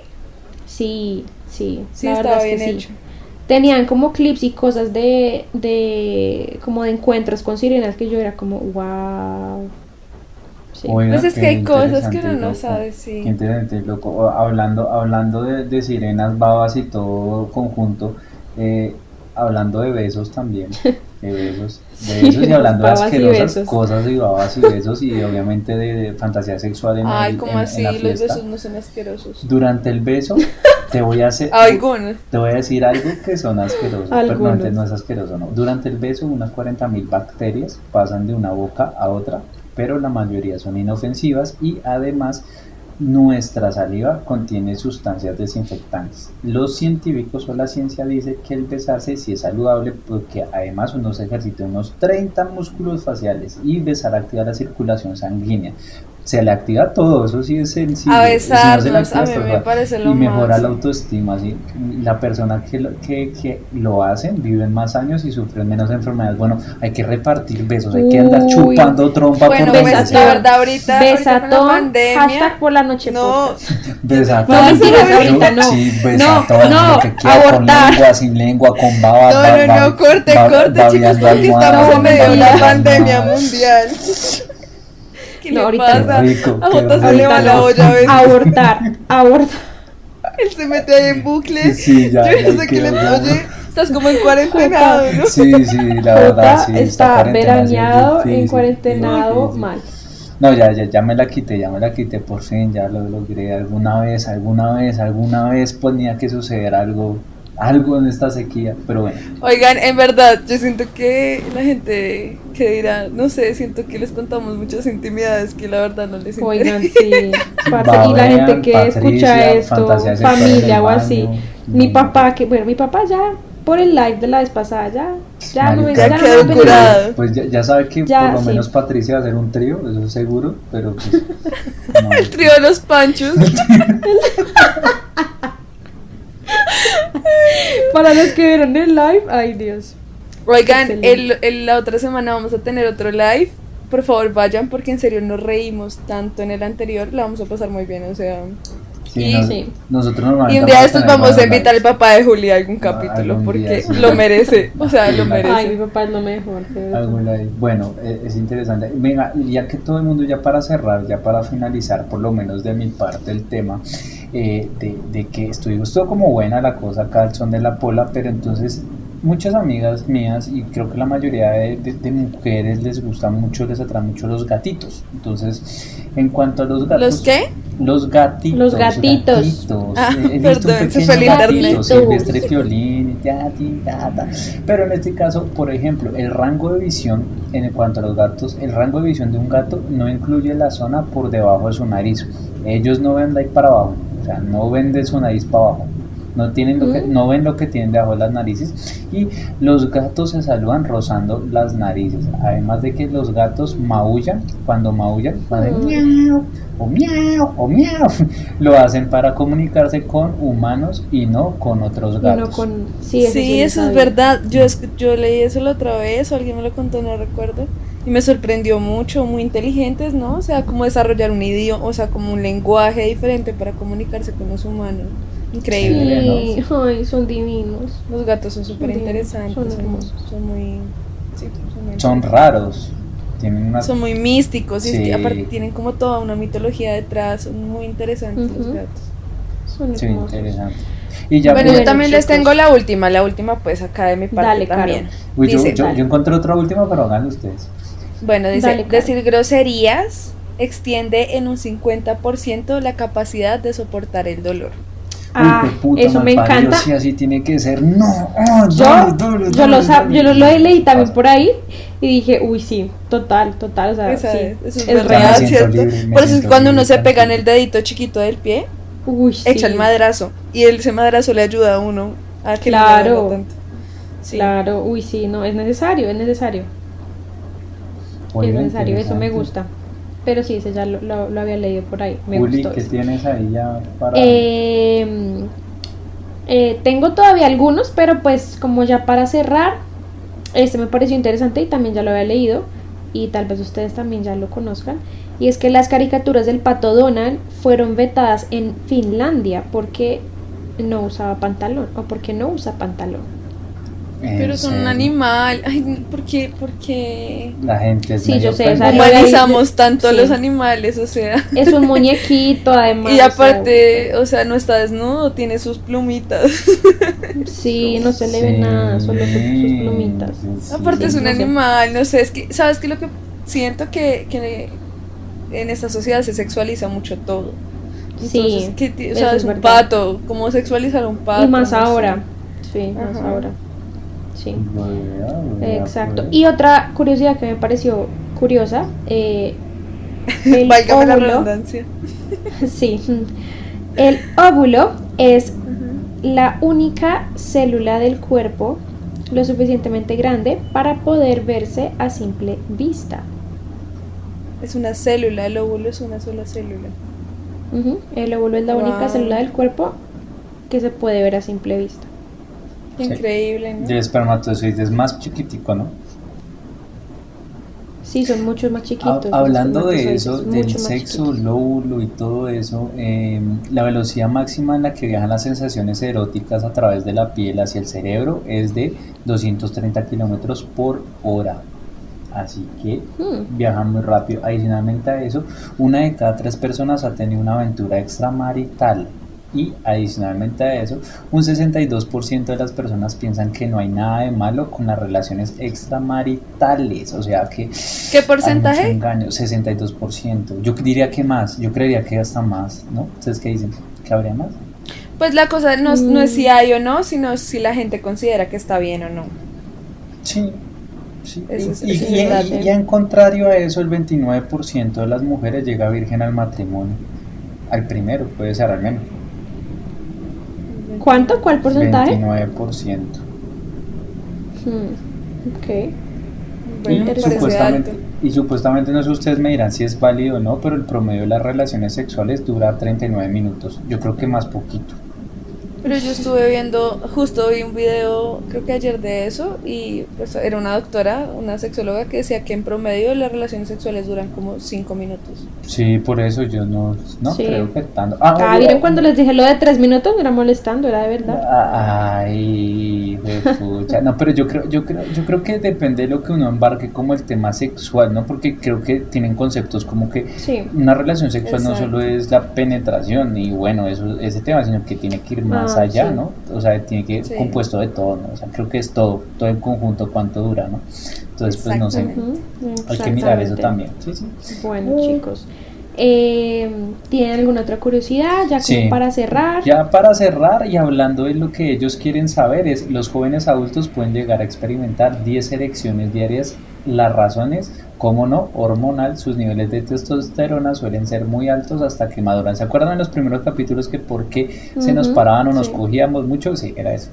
Sí, sí, Sí, la verdad estaba es que bien sí. Tenían como clips y cosas de, de, como de encuentros con sirenas que yo era como, wow. Sí. Oiga, Pues es que hay cosas que uno no loco. sabe, sí. Qué interesante, loco. Hablando, hablando de, de sirenas, babas y todo conjunto, eh, hablando de besos también, de besos, de Sí, besos y hablando de y asquerosas cosas y babas y besos y obviamente de, de fantasía sexual en, Ay, el- en- en así, la los fiesta. besos no son asquerosos. Durante el beso te voy a hacer, Algunos. te voy a decir algo que son asquerosos, pero no, Algunos. no es asqueroso, no. Durante el beso unas 40.000 bacterias pasan de una boca a otra, pero la mayoría son inofensivas y además nuestra saliva contiene sustancias desinfectantes. Los científicos o la ciencia dice que el besarse sí es saludable porque además uno se ejercita unos 30 músculos faciales y besar activa la circulación sanguínea. Se le activa todo, eso sí es sencillo. A Y si no se activa, a mí me parece lo y mejora la autoestima. ¿sí? La persona que lo, que, que lo hacen viven más años y sufren menos enfermedades. Bueno, hay que repartir besos, hay que andar Uy. chupando trompa Bueno, por besatón. la verdad, ahorita, la Besatón, pandemia. hashtag por la noche No. Besatón. No, ahorita no. Sí, No, besatón, no, lo que quiera, abortar. Con lengua, sin lengua, con baba. No, no, no, corte, corte, chicos, porque estamos en medio de una babeando pandemia mundial. ¿Qué No, le ahorita pasa? Rico, a Jota se le va la olla a veces. Abortar, abortar. Él se mete ahí en bucle. Sí, ya, Yo no sé qué le. Oye, estás como en cuarentenado, ¿no? Sí, sí, la verdad, Jota sí. está cuarentena sí es veraneado, en cuarentenado, difícil. mal. No, ya, ya, ya me la quité, ya me la quité, por fin, ya lo logré. Alguna vez, alguna vez, alguna vez tenía que suceder algo, algo en esta sequía, pero bueno. Oigan, en verdad, yo siento que la gente que dirá, no sé, siento que les contamos muchas intimidades que la verdad no les interesa. Oigan, sí. parce, y la gente que Patricia, escucha esto, familia o así. baño. Mi No. papá, que bueno, mi papá ya por el live de la vez pasada, ya, ya no ya no quedó me curado. apetece. Pues ya, ya sabe que Ya, por lo sí. menos Patricia va a hacer un trío, eso es seguro, pero pues. no. El trío de los panchos. Para los que vieron el live, ay Dios. Oigan, el, el- la otra semana vamos a tener otro live. Por favor, vayan porque en serio nos reímos tanto en el anterior. La vamos a pasar muy bien, o sea. Sí, Y- nos- Sí. Nosotros normalmente. Y un día de estos vamos a invitar al papá de Julia a algún capítulo algún porque día, sí. lo merece. O sea, lo Sí. Ay, mi merece. papá es lo mejor. Bueno, eh, es interesante. Venga, ya que todo el mundo, ya para cerrar, ya para finalizar, por lo menos de mi parte, el tema, eh, de, de que estuvo, estuvo como buena la cosa acá, son de la pola, pero entonces muchas amigas mías y creo que la mayoría de, de- de mujeres les gusta mucho, les atraen mucho los gatitos. Entonces, en cuanto a los gatos... ¿Los qué? Los gatitos. Los gatitos. gatitos. Ah, He visto perdón, se pequeños fue el internet. gatitos, Silvestre Fiolín, tati, tata. Pero en este caso, por ejemplo, el rango de visión, en cuanto a los gatos, el rango de visión de un gato no incluye la zona por debajo de su nariz. Ellos no ven de ahí para abajo, o sea, no ven de su nariz para abajo. No, tienen lo que, Mm. no ven lo que tienen debajo de las narices y los gatos se saludan rozando las narices. Además de que los gatos maullan, cuando maullan, hacen Mm. miau o miau o miau. Lo hacen para comunicarse con humanos y no con otros gatos. no con... Sí, eso, Sí, eso es verdad. Yo, es- yo leí eso la otra vez, o alguien me lo contó, no recuerdo. Y me sorprendió mucho, muy inteligentes, ¿no? O sea, como desarrollar un idioma, o sea, como un lenguaje diferente para comunicarse con los humanos. Increíble. Sí, ay, son divinos. Los gatos son súper interesantes, son son, son muy... sí, son muy Son raros. Tienen una son muy místicos y es que Sí. aparte tienen como toda una mitología detrás, son muy interesantes los Ujú. gatos. Son Sí, hermosos. interesante. Y ya bueno, yo también les tengo la última, la última pues acá de mi parte Dale, también. Uy, yo, Dice, yo, dale. yo encontré otra última, pero háganlo ustedes. Bueno, dice, Dale, decir groserías extiende en un 50% la capacidad de soportar el dolor. Ah, Uy, puta, eso me encanta. Sí, así tiene que ser. No, ah, Yo, dale, dale, yo, dale, lo, yo lo, lo leí también por ahí y dije, uy, sí, total, total, o sea, Esa sí, es, eso es, es verdad, real. ¿cierto? libre, Por eso es que cuando uno se pega en el dedito chiquito del pie, Uy, sí, echa el madrazo. Y el, ese madrazo le ayuda a uno a que no le Claro. duela tanto. Sí. Claro, uy, sí, no, es necesario, es necesario, es necesario, eso me gusta. Pero sí, ese ya lo, lo- lo había leído por ahí, me gustó. ¿qué tienes ahí ya para...? Eh, eh, tengo todavía algunos, pero pues como ya para cerrar, este me pareció interesante y también ya lo había leído y tal vez ustedes también ya lo conozcan. Y es que las caricaturas del pato Donald fueron vetadas en Finlandia porque no usaba pantalón o porque no usa pantalón. ¿En Pero son un animal. Ay, ¿por qué? ¿Por qué La gente es Sí, yo sé, o sea, humanizamos tanto a sí. los animales? O sea. Es un muñequito además. Y o sea, aparte, o sea, no está desnudo, tiene sus plumitas. sí, no se le ve Sí, nada, solo sus, sus plumitas. sí, sí, Aparte sí. es un no sé. animal, no sé, es que, ¿sabes qué? Lo que siento que, que en esta sociedad se sexualiza mucho todo. Sí, Entonces, ¿qué ti- o sea, es es un verdad. pato, ¿cómo sexualizar a un pato? Y más No sé. ahora. Sí, más Ajá. ahora. Sí. Exacto. pues. Y otra curiosidad que me pareció curiosa, eh, el Válgame la óvulo, redundancia. sí, el óvulo es la única célula del cuerpo lo suficientemente grande para poder verse a simple vista. Es una célula, el óvulo es una sola célula. El óvulo es la única célula del cuerpo que se puede ver a simple vista. Increíble, ¿no? Y el espermatozoide es más chiquitico, ¿no? Sí, son muchos más chiquitos. Ha- Hablando de eso, del sexo, lóbulo y todo eso, eh, la velocidad máxima en la que viajan las sensaciones eróticas a través de la piel hacia el cerebro es de 230 kilómetros por hora. Así que Hmm. viajan muy rápido. Adicionalmente a eso, una de cada tres personas ha tenido una aventura extramarital. Y adicionalmente a eso, un 62% de las personas piensan que no hay nada de malo con las relaciones extramaritales. O sea que ¿Qué hay porcentaje? mucho engaño, 62%. Yo diría que más, yo creería que hasta más, ¿no? ¿Ustedes qué dicen? ¿Que habría más? Pues la cosa no, no es Mm. si hay o no, sino si la gente considera que está bien o no. Sí. es- y- ¿eh? y en contrario a eso, el 29% de las mujeres llega virgen al matrimonio. Al primero, puede ser al menos. ¿Cuánto? ¿Cuál porcentaje? 29%. Hmm, Ok. Bueno, y, supuestamente, y supuestamente, no sé ustedes me dirán si es válido o no, pero el promedio de las relaciones sexuales dura 39 minutos. Yo creo que más poquito. Pero yo estuve viendo, justo vi un video, creo que ayer de eso, y pues era una doctora, una sexóloga, que decía que en promedio las relaciones sexuales duran como 5 minutos. Sí, por eso yo no, no Sí. creo que tanto. Ah, Ah, ¿vieron cuando les dije lo de tres minutos? No era molestando, era de verdad. Ay, No, pero yo creo, yo creo, yo creo que depende de lo que uno embarque como el tema sexual, ¿no? Porque creo que tienen conceptos como que una relación sexual no solo es la penetración y bueno, eso, ese tema, sino que tiene que ir más allá, ¿no? O sea, tiene que ir compuesto de todo, ¿no? O sea, creo que es todo, todo en conjunto cuánto dura, ¿no? Entonces, pues no sé, hay que mirar eso también. Sí, sí. Bueno, chicos. Eh, ¿Tienen alguna otra curiosidad? Ya para cerrar. Ya para cerrar y hablando de lo que ellos quieren saber es, los jóvenes adultos pueden llegar a experimentar 10 erecciones diarias. Las razones, como no, hormonal, sus niveles de testosterona suelen ser muy altos hasta que maduran. ¿Se acuerdan en los primeros capítulos que por qué se nos paraban o nos cogíamos mucho? Sí, era eso.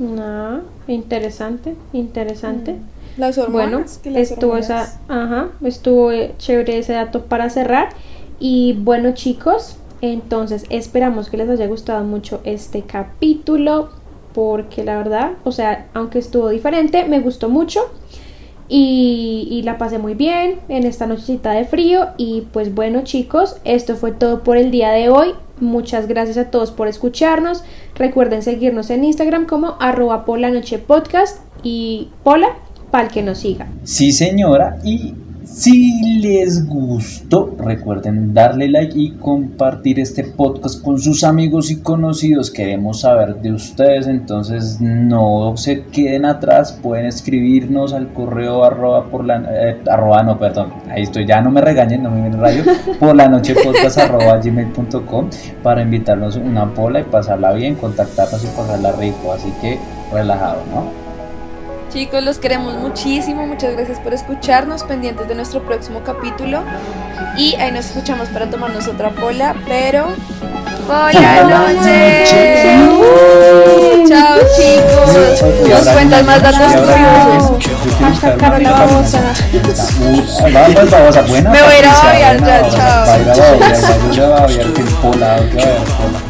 No, interesante, interesante. Mm. Las hormonas. Bueno, estuvo esa, ajá, estuvo chévere ese dato para cerrar. Y bueno, chicos, entonces esperamos que les haya gustado mucho este capítulo. Porque la verdad, o sea, aunque estuvo diferente, me gustó mucho. Y, la pasé muy bien en esta nochecita de frío. Y pues bueno chicos, esto fue todo por el día de hoy. Muchas gracias a todos por escucharnos. Recuerden seguirnos en Instagram como arroba podcast y Pola para el que nos siga. Sí, señora, y si les gustó, recuerden darle like y compartir este podcast con sus amigos y conocidos. Queremos saber de ustedes, entonces no se queden atrás. Pueden escribirnos al correo arroba por la eh, arroba no, perdón, ahí estoy, ya no me regañen, no me viene rayo, por la noche podcast arroba gmail.com para invitarnos una pola y pasarla bien, contactarnos y pasarla rico. Así que relajado, ¿no? Chicos, los queremos muchísimo. Muchas gracias por escucharnos, pendientes de nuestro próximo capítulo. Y ahí nos escuchamos para tomarnos otra pola, pero. ¡Pola noche! Chao, chicos. Nos cuentan más datos curiosos. Hasta Carola Babosa. Babosa, buena. Me voy a ir a babiar ya, chao. Va a ir a babiar, va a ir a babiar, que pola, que